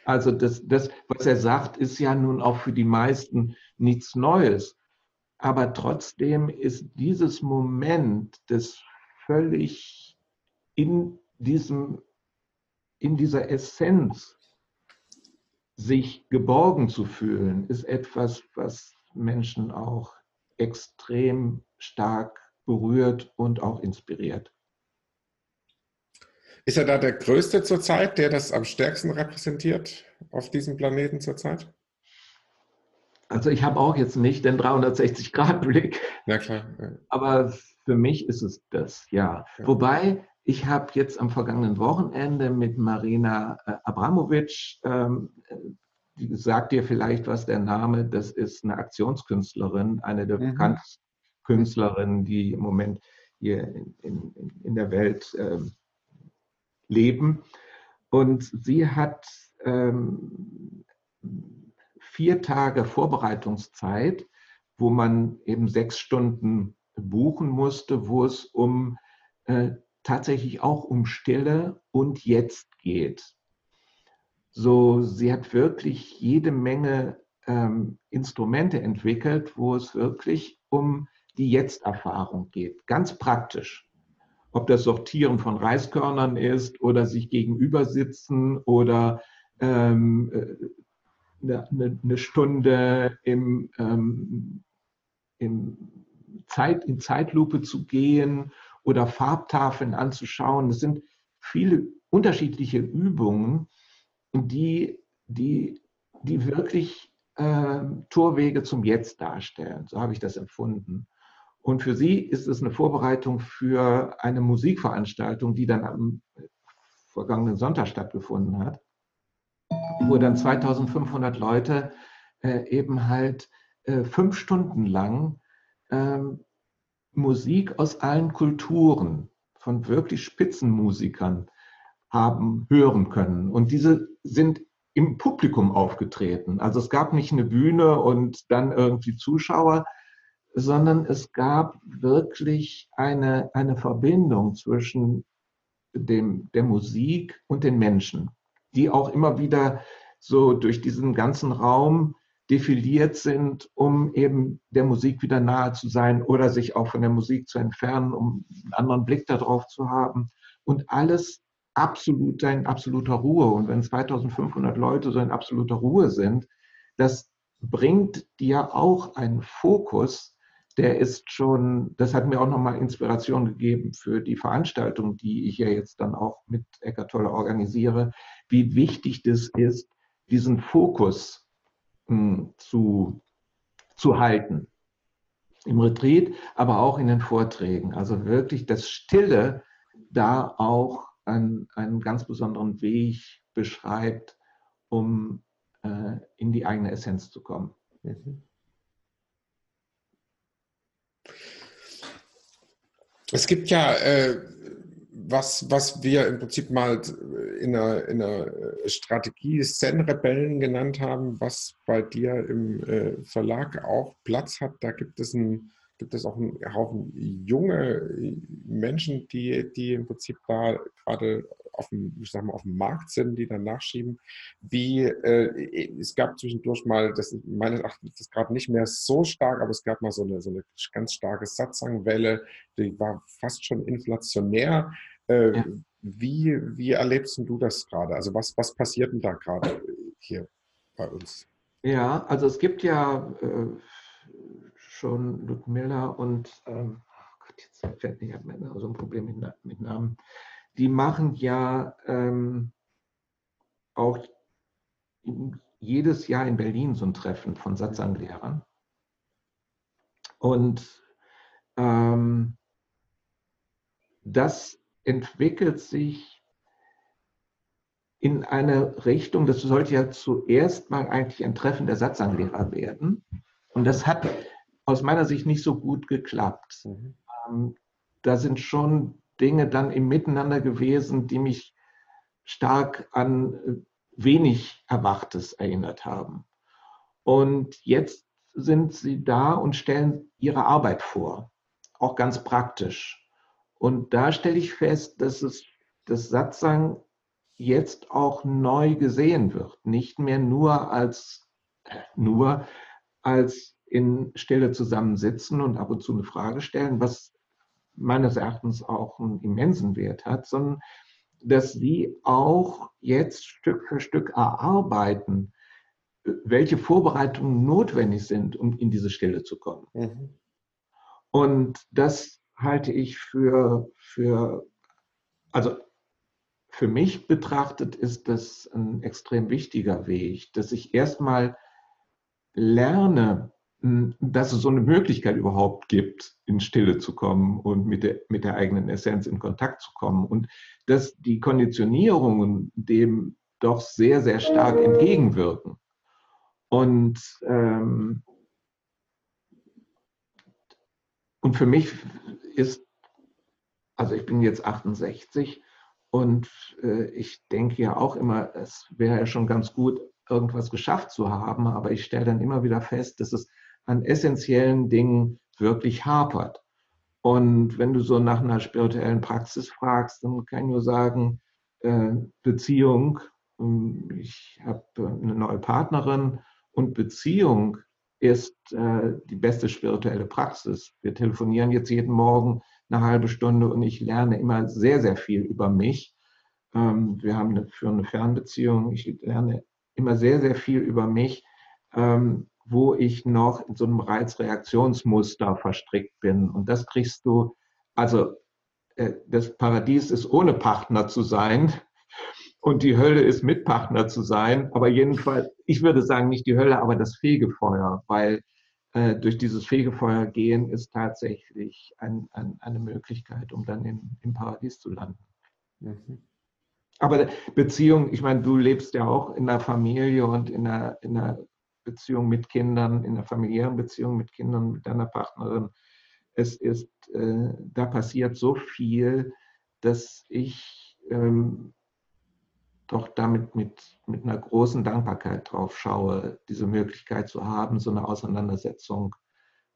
B: Also das, das, was er sagt, ist ja nun auch für die meisten nichts Neues. Aber trotzdem ist dieses Moment des völlig in diesem, in dieser Essenz sich geborgen zu fühlen, ist etwas, was Menschen auch extrem stark berührt und auch inspiriert.
A: Ist er da der Größte zurzeit, der das am stärksten repräsentiert auf diesem Planeten zurzeit?
B: Also ich habe auch jetzt nicht den 360-Grad-Blick.
A: Ja, klar.
B: Aber für mich ist es das, ja. ja. Wobei ich habe jetzt am vergangenen Wochenende mit Marina äh, Abramovic, ähm, sagt dir vielleicht was, der Name, das ist eine Aktionskünstlerin, eine der mhm. bekanntesten Künstlerinnen, die im Moment hier in, in, in der Welt ähm, leben. Und sie hat ähm, vier Tage Vorbereitungszeit, wo man eben sechs Stunden buchen musste, wo es um äh, tatsächlich auch um Stille und Jetzt geht. So, sie hat wirklich jede Menge ähm, Instrumente entwickelt, wo es wirklich um die Jetzt-Erfahrung geht, ganz praktisch ob das Sortieren von Reiskörnern ist oder sich gegenüber sitzen oder ähm, eine, äh, eine, Stunde im, ähm, im Zeit, in Zeitlupe zu gehen oder Farbtafeln anzuschauen. Das sind viele unterschiedliche Übungen, die, die, die wirklich äh, Torwege zum Jetzt darstellen. So habe ich das empfunden. Und für sie ist es eine Vorbereitung für eine Musikveranstaltung, die dann am vergangenen Sonntag stattgefunden hat, wo dann 2500 Leute äh, eben halt äh, fünf Stunden lang äh, Musik aus allen Kulturen von wirklich Spitzenmusikern haben hören können. Und diese sind im Publikum aufgetreten. Also es gab nicht eine Bühne und dann irgendwie Zuschauer, sondern es gab wirklich eine, eine Verbindung zwischen dem, der Musik und den Menschen, die auch immer wieder so durch diesen ganzen Raum defiliert sind, um eben der Musik wieder nahe zu sein oder sich auch von der Musik zu entfernen, um einen anderen Blick darauf zu haben. Und alles absolut in absoluter Ruhe. Und wenn 2500 Leute so in absoluter Ruhe sind, das bringt dir auch einen Fokus, der ist schon, das hat mir auch nochmal Inspiration gegeben für die Veranstaltung, die ich ja jetzt dann auch mit Eckart Tolle organisiere, wie wichtig das ist, diesen Fokus mh, hm, zu, zu halten. Im Retreat, aber auch in den Vorträgen. Also wirklich das Stille da auch einen, einen ganz besonderen Weg beschreibt, um äh, in die eigene Essenz zu kommen. Mhm.
A: Es gibt ja, äh, was, was wir im Prinzip mal in einer, in einer Strategie Zen-Rebellen genannt haben, was bei dir im äh, Verlag auch Platz hat. Da gibt es ein gibt es auch einen Haufen junge Menschen, die, die im Prinzip da gerade auf dem, ich sag mal, auf dem Markt sind, die dann nachschieben. Wie, äh, es gab zwischendurch mal, das meines Erachtens ist das gerade nicht mehr so stark, aber es gab mal so eine, so eine ganz starke Satzangwelle, die war fast schon inflationär. Äh, ja. wie, wie erlebst du das gerade? Also was, was passiert denn da gerade hier bei uns?
B: Ja, also es gibt ja äh, schon Ludmilla und, ähm, oh Gott, jetzt fällt nicht mehr so ein Problem mit, mit Namen, die machen ja ähm, auch jedes Jahr in Berlin so ein Treffen von Satzanglehrern. Und ähm, das entwickelt sich in eine Richtung, das sollte ja zuerst mal eigentlich ein Treffen der Satzanglehrer werden. Und das hat aus meiner Sicht nicht so gut geklappt. Mhm. Ähm, da sind schon Dinge dann im Miteinander gewesen, die mich stark an äh, wenig Erwachtes erinnert haben. Und jetzt sind sie da und stellen ihre Arbeit vor, auch ganz praktisch. Und da stelle ich fest, dass es das Satzang jetzt auch neu gesehen wird, nicht mehr nur als äh, nur als in Stille zusammensitzen und ab und zu eine Frage stellen, was meines Erachtens auch einen immensen Wert hat, sondern dass sie auch jetzt Stück für Stück erarbeiten, welche Vorbereitungen notwendig sind, um in diese Stille zu kommen. Mhm. Und das halte ich für, für, also für mich betrachtet ist das ein extrem wichtiger Weg, dass ich erstmal lerne, dass es so eine Möglichkeit überhaupt gibt, in Stille zu kommen und mit der, mit der eigenen Essenz in Kontakt zu kommen. Und dass die Konditionierungen dem doch sehr, sehr stark entgegenwirken. Und, ähm, und für mich ist, also ich bin jetzt 68 und äh, ich denke ja auch immer, es wäre ja schon ganz gut, irgendwas geschafft zu haben, aber ich stelle dann immer wieder fest, dass es an essentiellen Dingen wirklich hapert. Und wenn du so nach einer spirituellen Praxis fragst, dann kann ich nur sagen, äh, Beziehung, ähm, ich habe eine neue Partnerin und Beziehung ist äh, die beste spirituelle Praxis. Wir telefonieren jetzt jeden Morgen eine halbe Stunde und ich lerne immer sehr, sehr viel über mich. Ähm, wir haben eine, für eine Fernbeziehung, ich lerne immer sehr, sehr viel über mich. Ähm, wo ich noch in so einem Reizreaktionsmuster verstrickt bin. Und das kriegst du, also äh, das Paradies ist ohne Partner zu sein und die Hölle ist mit Partner zu sein. Aber jedenfalls, ich würde sagen, nicht die Hölle, aber das Fegefeuer, weil äh, durch dieses Fegefeuer gehen ist tatsächlich ein, ein, eine Möglichkeit, um dann in, im Paradies zu landen. Mhm. Aber Beziehung, ich meine, du lebst ja auch in der Familie und in einer, in einer Beziehung mit Kindern, in der familiären Beziehung mit Kindern, mit deiner Partnerin. Es ist, äh, da passiert so viel, dass ich ähm, doch damit mit, mit einer großen Dankbarkeit drauf schaue, diese Möglichkeit zu haben, so eine Auseinandersetzung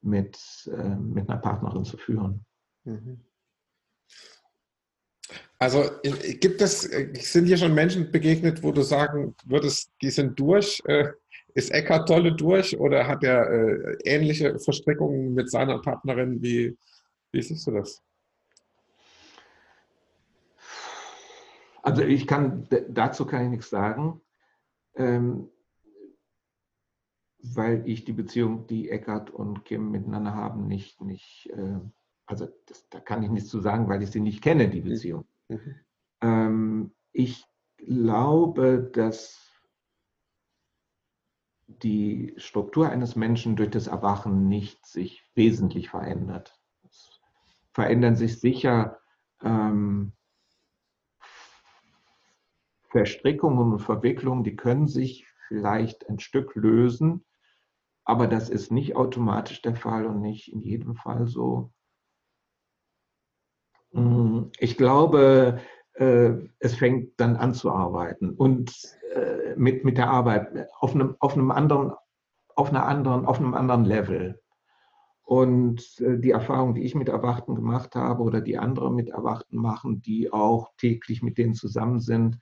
B: mit, äh, mit einer Partnerin zu führen. Mhm.
A: Also gibt es, äh, sind hier schon Menschen begegnet, wo du sagen würdest, die sind durch, äh, ist Eckhart Tolle durch oder hat er äh, ähnliche Verstrickungen mit seiner Partnerin? Wie, wie siehst du das?
B: Also ich kann dazu kann ich nichts sagen, ähm, weil ich die Beziehung, die Eckhart und Kim miteinander haben, nicht, nicht äh, also das, da kann ich nichts zu sagen, weil ich sie nicht kenne, die Beziehung. Mhm. Ähm, ich glaube, dass die Struktur eines Menschen durch das Erwachen nicht sich wesentlich verändert. Es verändern sich sicher ähm, Verstrickungen und Verwicklungen, die können sich vielleicht ein Stück lösen, aber das ist nicht automatisch der Fall und nicht in jedem Fall so. Mm, ich glaube, äh, es fängt dann an zu arbeiten. Und äh, mit, mit der Arbeit auf einem, auf einem anderen, auf einer anderen, auf einem anderen Level. Und äh, die Erfahrung, die ich mit Erwachten gemacht habe oder die andere mit Erwachten machen, die auch täglich mit denen zusammen sind,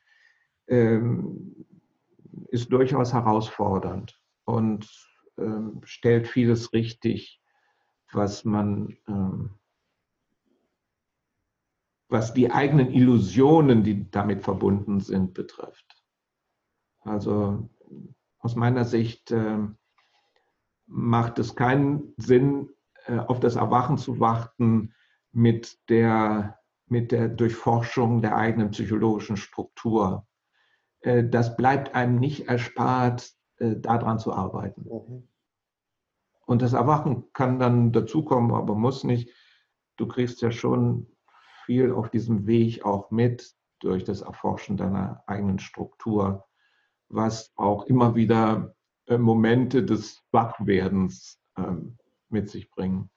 B: ähm, ist durchaus herausfordernd und ähm, stellt vieles richtig, was man, ähm, was die eigenen Illusionen, die damit verbunden sind, betrifft. Also aus meiner Sicht macht es keinen Sinn, äh, auf das Erwachen zu warten mit der, mit der Durchforschung der eigenen psychologischen Struktur. Äh, das bleibt einem nicht erspart, äh, daran zu arbeiten. Mhm. Und das Erwachen kann dann dazukommen, aber muss nicht. Du kriegst ja schon viel auf diesem Weg auch mit durch das Erforschen deiner eigenen Struktur, was auch immer wieder Momente des Wachwerdens ähm, mit sich bringen.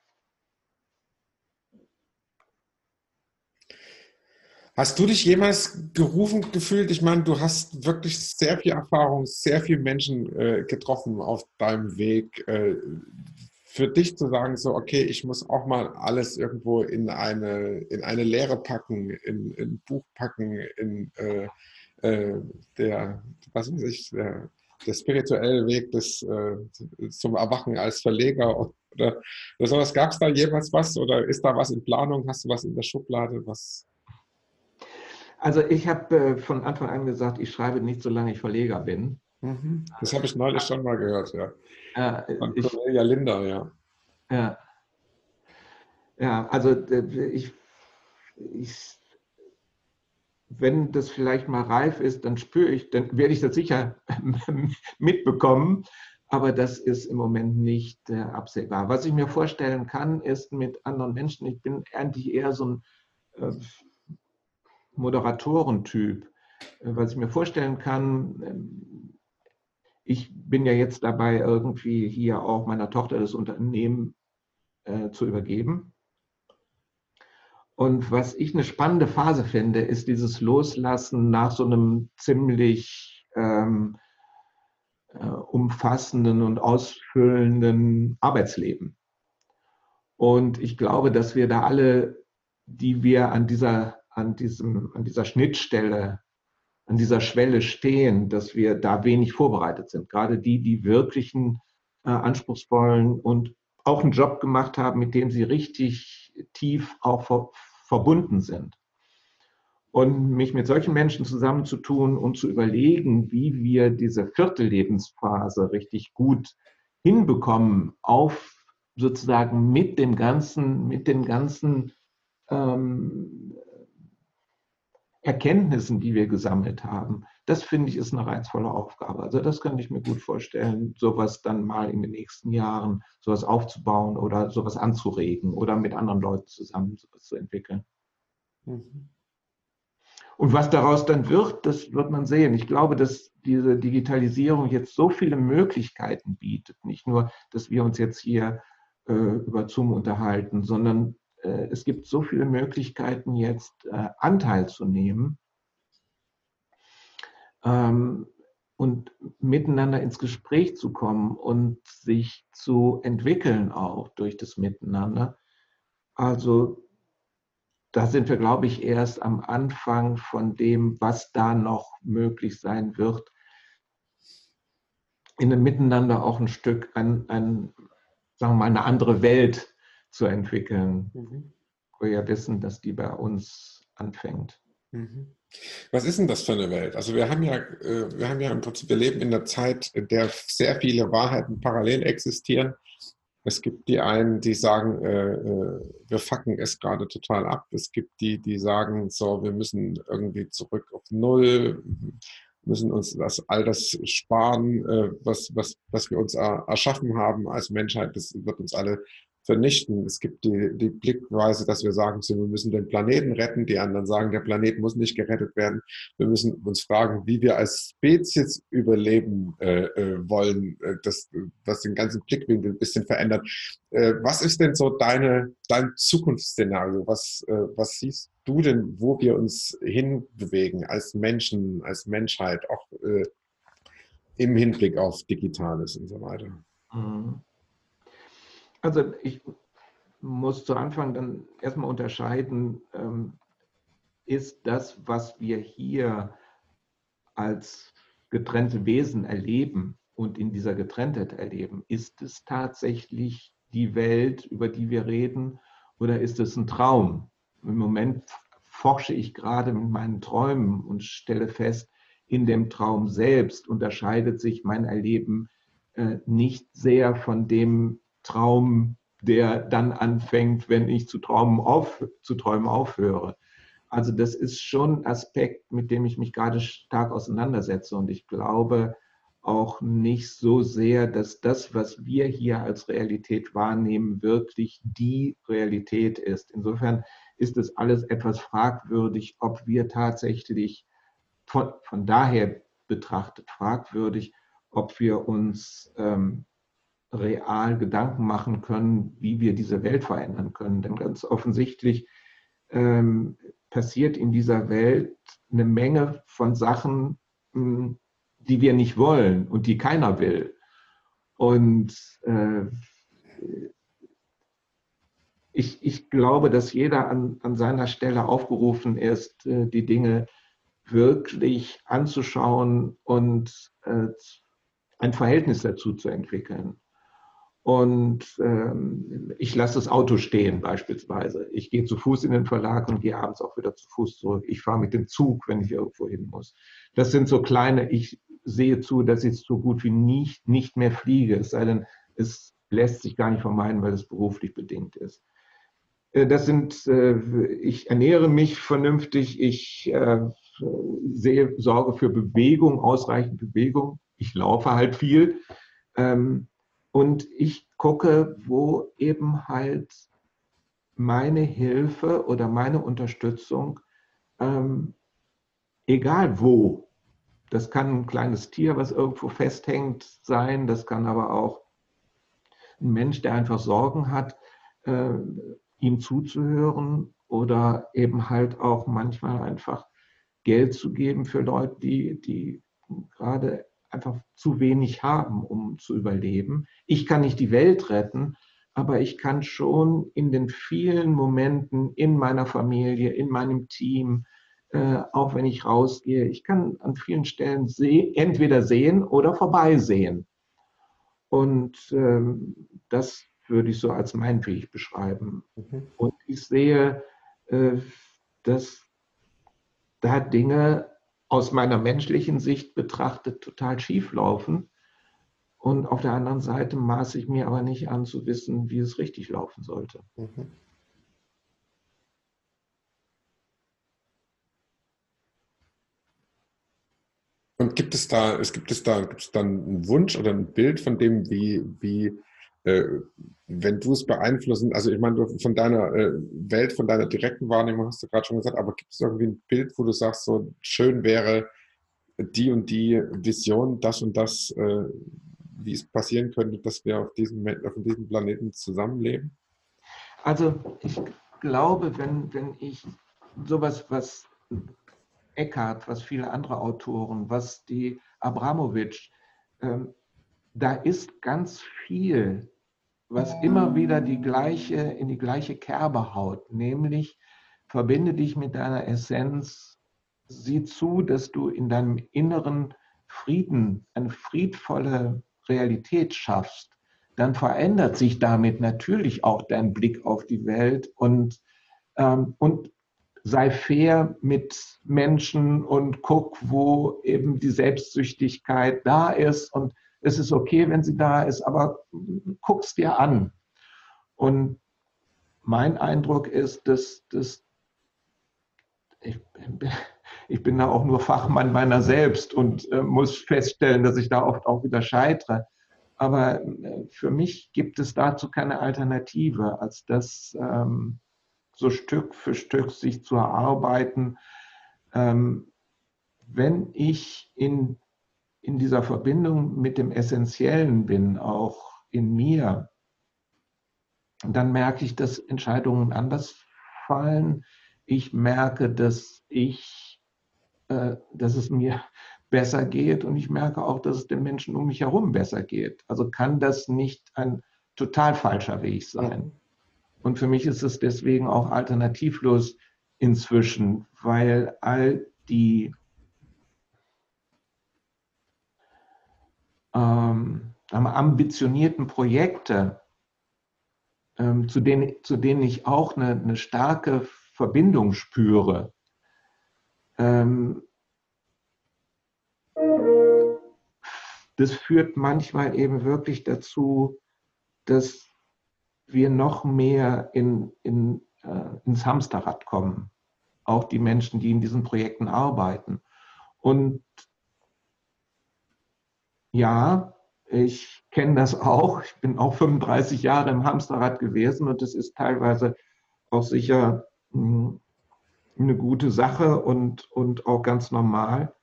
A: Hast du dich jemals gerufen gefühlt? Ich meine, du hast wirklich sehr viel Erfahrung, sehr viele Menschen äh, getroffen auf deinem Weg. Äh, für dich zu sagen, so, okay, ich muss auch mal alles irgendwo in eine, in eine Lehre packen, in, in ein Buch packen, in äh, äh der, was weiß ich, der, der spirituelle Weg des, äh, zum Erwachen als Verleger oder, oder sowas. Gab es da jemals was oder ist da was in Planung? Hast du was in der Schublade? Was?
B: Also ich habe äh, von Anfang an gesagt, ich schreibe nicht, solange ich Verleger bin.
A: Mhm. Das habe ich neulich schon mal gehört, ja. Äh, von ich, Cornelia Linder, ja.
B: Ja, ja also äh, ich, ich wenn das vielleicht mal reif ist, dann spüre ich, dann werde ich das sicher mitbekommen. Aber das ist im Moment nicht äh, absehbar. Was ich mir vorstellen kann, ist mit anderen Menschen, ich bin eigentlich eher so ein äh, Moderatorentyp. Äh, was ich mir vorstellen kann, ähm, ich bin ja jetzt dabei, irgendwie hier auch meiner Tochter das Unternehmen äh, zu übergeben. Und was ich eine spannende Phase finde, ist dieses Loslassen nach so einem ziemlich ähm, äh, umfassenden und ausfüllenden Arbeitsleben. Und ich glaube, dass wir da alle, die wir an dieser, an diesem, an dieser Schnittstelle, an dieser Schwelle stehen, dass wir da wenig vorbereitet sind. Gerade die, die wirklichen äh, anspruchsvollen und auch einen Job gemacht haben, mit dem sie richtig tief auch verbunden sind. Und mich mit solchen Menschen zusammenzutun und zu überlegen, wie wir diese vierte Lebensphase richtig gut hinbekommen, auf sozusagen mit dem ganzen, mit den ganzen ähm, Erkenntnissen, die wir gesammelt haben. Das finde ich ist eine reizvolle Aufgabe. Also das könnte ich mir gut vorstellen, sowas dann mal in den nächsten Jahren, sowas aufzubauen oder sowas anzuregen oder mit anderen Leuten zusammen sowas zu entwickeln. Mhm. Und was daraus dann wird, das wird man sehen. Ich glaube, dass diese Digitalisierung jetzt so viele Möglichkeiten bietet. Nicht nur, dass wir uns jetzt hier äh, über Zoom unterhalten, sondern es gibt so viele Möglichkeiten jetzt äh, Anteil zu nehmen ähm, und miteinander ins Gespräch zu kommen und sich zu entwickeln auch durch das Miteinander. Also da sind wir, glaube ich, erst am Anfang von dem, was da noch möglich sein wird, in einem Miteinander auch ein Stück ein, ein sagen wir mal, eine andere Welt zu entwickeln. Mhm. Wo wir ja wissen, dass die bei uns anfängt.
A: Mhm. Was ist denn das für eine Welt? Also wir haben ja, äh, wir haben ja im Prinzip, wir leben in einer Zeit, in der sehr viele Wahrheiten parallel existieren. Es gibt die einen, die sagen, äh, äh, wir fucken es gerade total ab. Es gibt die, die sagen, so, wir müssen irgendwie zurück auf Null, müssen uns das all das sparen, äh, was, was, was wir uns erschaffen haben als Menschheit. Das wird uns alle vernichten. Es gibt die, die Blickweise, dass wir sagen, wir müssen den Planeten retten. Die anderen sagen, der Planet muss nicht gerettet werden. Wir müssen uns fragen, wie wir als Spezies überleben äh, äh, wollen, äh, das, was den ganzen Blickwinkel ein bisschen verändert. Äh, was ist denn so deine, dein Zukunftsszenario? Was, äh, was siehst du denn, wo wir uns hinbewegen als Menschen, als Menschheit, auch äh, im Hinblick auf Digitales und so weiter? Mhm.
B: Also ich, muss zu Anfang dann erstmal unterscheiden, ähm, ist das, was wir hier als getrennte Wesen erleben und in dieser Getrenntheit erleben, ist es tatsächlich die Welt, über die wir reden, oder ist es ein Traum? Im Moment forsche ich gerade mit meinen Träumen und stelle fest, in dem Traum selbst unterscheidet sich mein Erleben äh, nicht sehr von dem Traum, der dann anfängt, wenn ich zu träumen, auf, zu träumen aufhöre. Also das ist schon ein Aspekt, mit dem ich mich gerade stark auseinandersetze. Und ich glaube auch nicht so sehr, dass das, was wir hier als Realität wahrnehmen, wirklich die Realität ist. Insofern ist es alles etwas fragwürdig, ob wir tatsächlich von, von daher betrachtet fragwürdig, ob wir uns ähm, real Gedanken machen können, wie wir diese Welt verändern können. Denn ganz offensichtlich ähm, passiert in dieser Welt eine Menge von Sachen, hm, die wir nicht wollen und die keiner will. Und äh, ich, ich glaube, dass jeder an, an seiner Stelle aufgerufen ist, äh, die Dinge wirklich anzuschauen und äh, ein Verhältnis dazu zu entwickeln. Und ähm, ich lasse das Auto stehen beispielsweise. Ich gehe zu Fuß in den Verlag und gehe abends auch wieder zu Fuß zurück. Ich fahre mit dem Zug, wenn ich irgendwo hin muss. Das sind so kleine, ich sehe zu, dass ich so gut wie nicht, nicht mehr fliege, es sei denn, es lässt sich gar nicht vermeiden, weil es beruflich bedingt ist. Äh, das sind, äh, ich ernähre mich vernünftig, ich äh, sehe, sorge für Bewegung, ausreichend Bewegung. Ich laufe halt viel. Ähm, und ich gucke, wo eben halt meine Hilfe oder meine Unterstützung, ähm, egal wo, das kann ein kleines Tier, was irgendwo festhängt, sein, das kann aber auch ein Mensch, der einfach Sorgen hat, äh, ihm zuzuhören oder eben halt auch manchmal einfach Geld zu geben für Leute, die, die gerade einfach zu wenig haben, um zu überleben. Ich kann nicht die Welt retten, aber ich kann schon in den vielen Momenten in meiner Familie, in meinem Team, äh, auch wenn ich rausgehe, ich kann an vielen Stellen seh entweder sehen oder vorbeisehen. Und ähm, das würde ich so als mein Weg beschreiben. Mhm. Und ich sehe, äh, dass da Dinge aus meiner menschlichen Sicht betrachtet total schief laufen. Und auf der anderen Seite maße ich mir aber nicht an zu wissen, wie es richtig laufen sollte. Mhm.
A: Und gibt es da, es gibt es da, gibt es dann einen Wunsch oder ein Bild von dem, wie, wie äh, wenn du es beeinflussen, also ich meine, von deiner äh, Welt, von deiner direkten Wahrnehmung hast du gerade schon gesagt, aber gibt es irgendwie ein Bild, wo du sagst, so schön wäre die und die Vision, das und das, äh, wie es passieren könnte, dass wir auf diesem, auf diesem Planeten zusammenleben?
B: Also ich glaube, wenn, wenn ich sowas, was Eckhart, was viele andere Autoren, was die Abramowitsch, ähm, da ist ganz viel, was immer wieder die gleiche, in die gleiche Kerbe haut, nämlich verbinde dich mit deiner Essenz, sieh zu, dass du in deinem inneren Frieden eine friedvolle Realität schaffst, dann verändert sich damit natürlich auch dein Blick auf die Welt und, ähm, und sei fair mit Menschen und guck, wo eben die Selbstsüchtigkeit da ist und es ist okay, wenn sie da ist, aber guck es dir an. Und mein Eindruck ist, dass, dass ich, ich, bin da auch nur Fachmann meiner selbst und äh, muss feststellen, dass ich da oft auch wieder scheitere. Aber äh, für mich gibt es dazu keine Alternative, als das ähm, so Stück für Stück sich zu erarbeiten. Ähm, wenn ich in in dieser Verbindung mit dem Essentiellen bin, auch in mir, dann merke ich, dass Entscheidungen anders fallen. Ich merke, dass ich, äh, dass es mir besser geht und ich merke auch, dass es den Menschen um mich herum besser geht. Also kann das nicht ein total falscher Weg sein. Und für mich ist es deswegen auch alternativlos inzwischen, weil all die ähm, ambitionierten Projekte, ähm, zu, denen, zu denen ich auch eine, eine starke Verbindung spüre, ähm, das führt manchmal eben wirklich dazu, dass wir noch mehr in, in, äh, ins Hamsterrad kommen. Auch die Menschen, die in diesen Projekten arbeiten. Und ja, ich kenne das auch. Ich bin auch 35 Jahre im Hamsterrad gewesen und das ist teilweise auch sicher hm, eine gute Sache und, und auch ganz normal.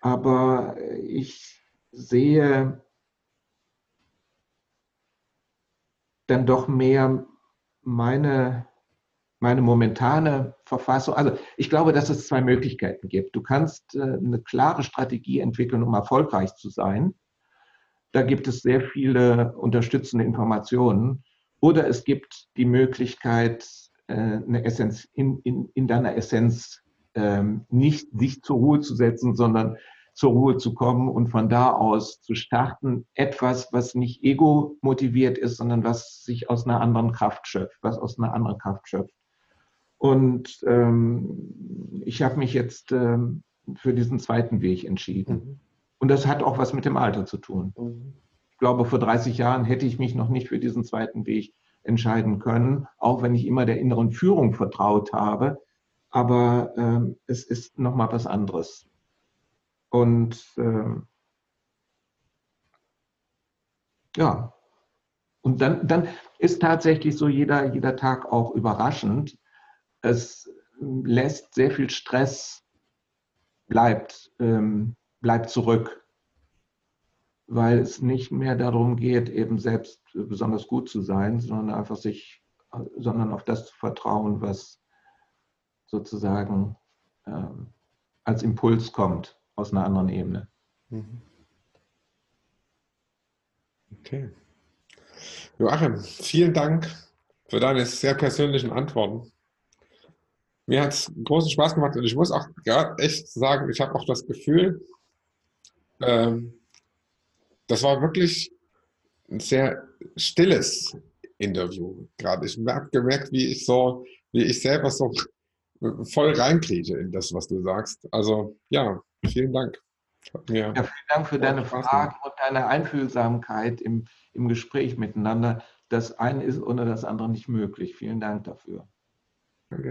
B: Aber ich sehe dann doch mehr meine, meine momentane Verfassung. Also ich glaube, dass es zwei Möglichkeiten gibt. Du kannst äh, eine klare Strategie entwickeln, um erfolgreich zu sein. Da gibt es sehr viele unterstützende Informationen. Oder es gibt die Möglichkeit, äh, eine Essenz, in, in, in deiner Essenz ähm, nicht sich zur Ruhe zu setzen, sondern zur Ruhe zu kommen und von da aus zu starten. Etwas, was nicht ego motiviert ist, sondern was sich aus einer anderen Kraft schöpft, was aus einer anderen Kraft schöpft. Und ähm, ich habe mich jetzt ähm, für diesen zweiten Weg entschieden. Mhm. Und das hat auch was mit dem Alter zu tun. Mhm. Ich glaube, vor 30 Jahren hätte ich mich noch nicht für diesen zweiten Weg entscheiden können, auch wenn ich immer der inneren Führung vertraut habe. Aber ähm, es ist nochmal was anderes. Und ähm, ja, und dann, dann ist tatsächlich so jeder, jeder Tag auch überraschend. Es lässt sehr viel Stress, bleibt, ähm, bleibt zurück, weil es nicht mehr darum geht, eben selbst besonders gut zu sein, sondern einfach sich, sondern auf das zu vertrauen, was sozusagen ähm, als Impuls kommt aus einer anderen Ebene. Mhm.
A: Okay. Joachim, vielen Dank für deine sehr persönlichen Antworten. Mir hat es großen Spaß gemacht und ich muss auch echt sagen, ich habe auch das Gefühl, ähm, das war wirklich ein sehr stilles Interview gerade. Ich habe gemerkt, wie ich so, wie ich selber so voll reinkriege in das, was du sagst. Also ja, vielen Dank.
B: ja, vielen Dank für deine Fragen und deine Einfühlsamkeit im, im Gespräch miteinander. Das eine ist ohne das andere nicht möglich. Vielen Dank dafür.
A: Danke.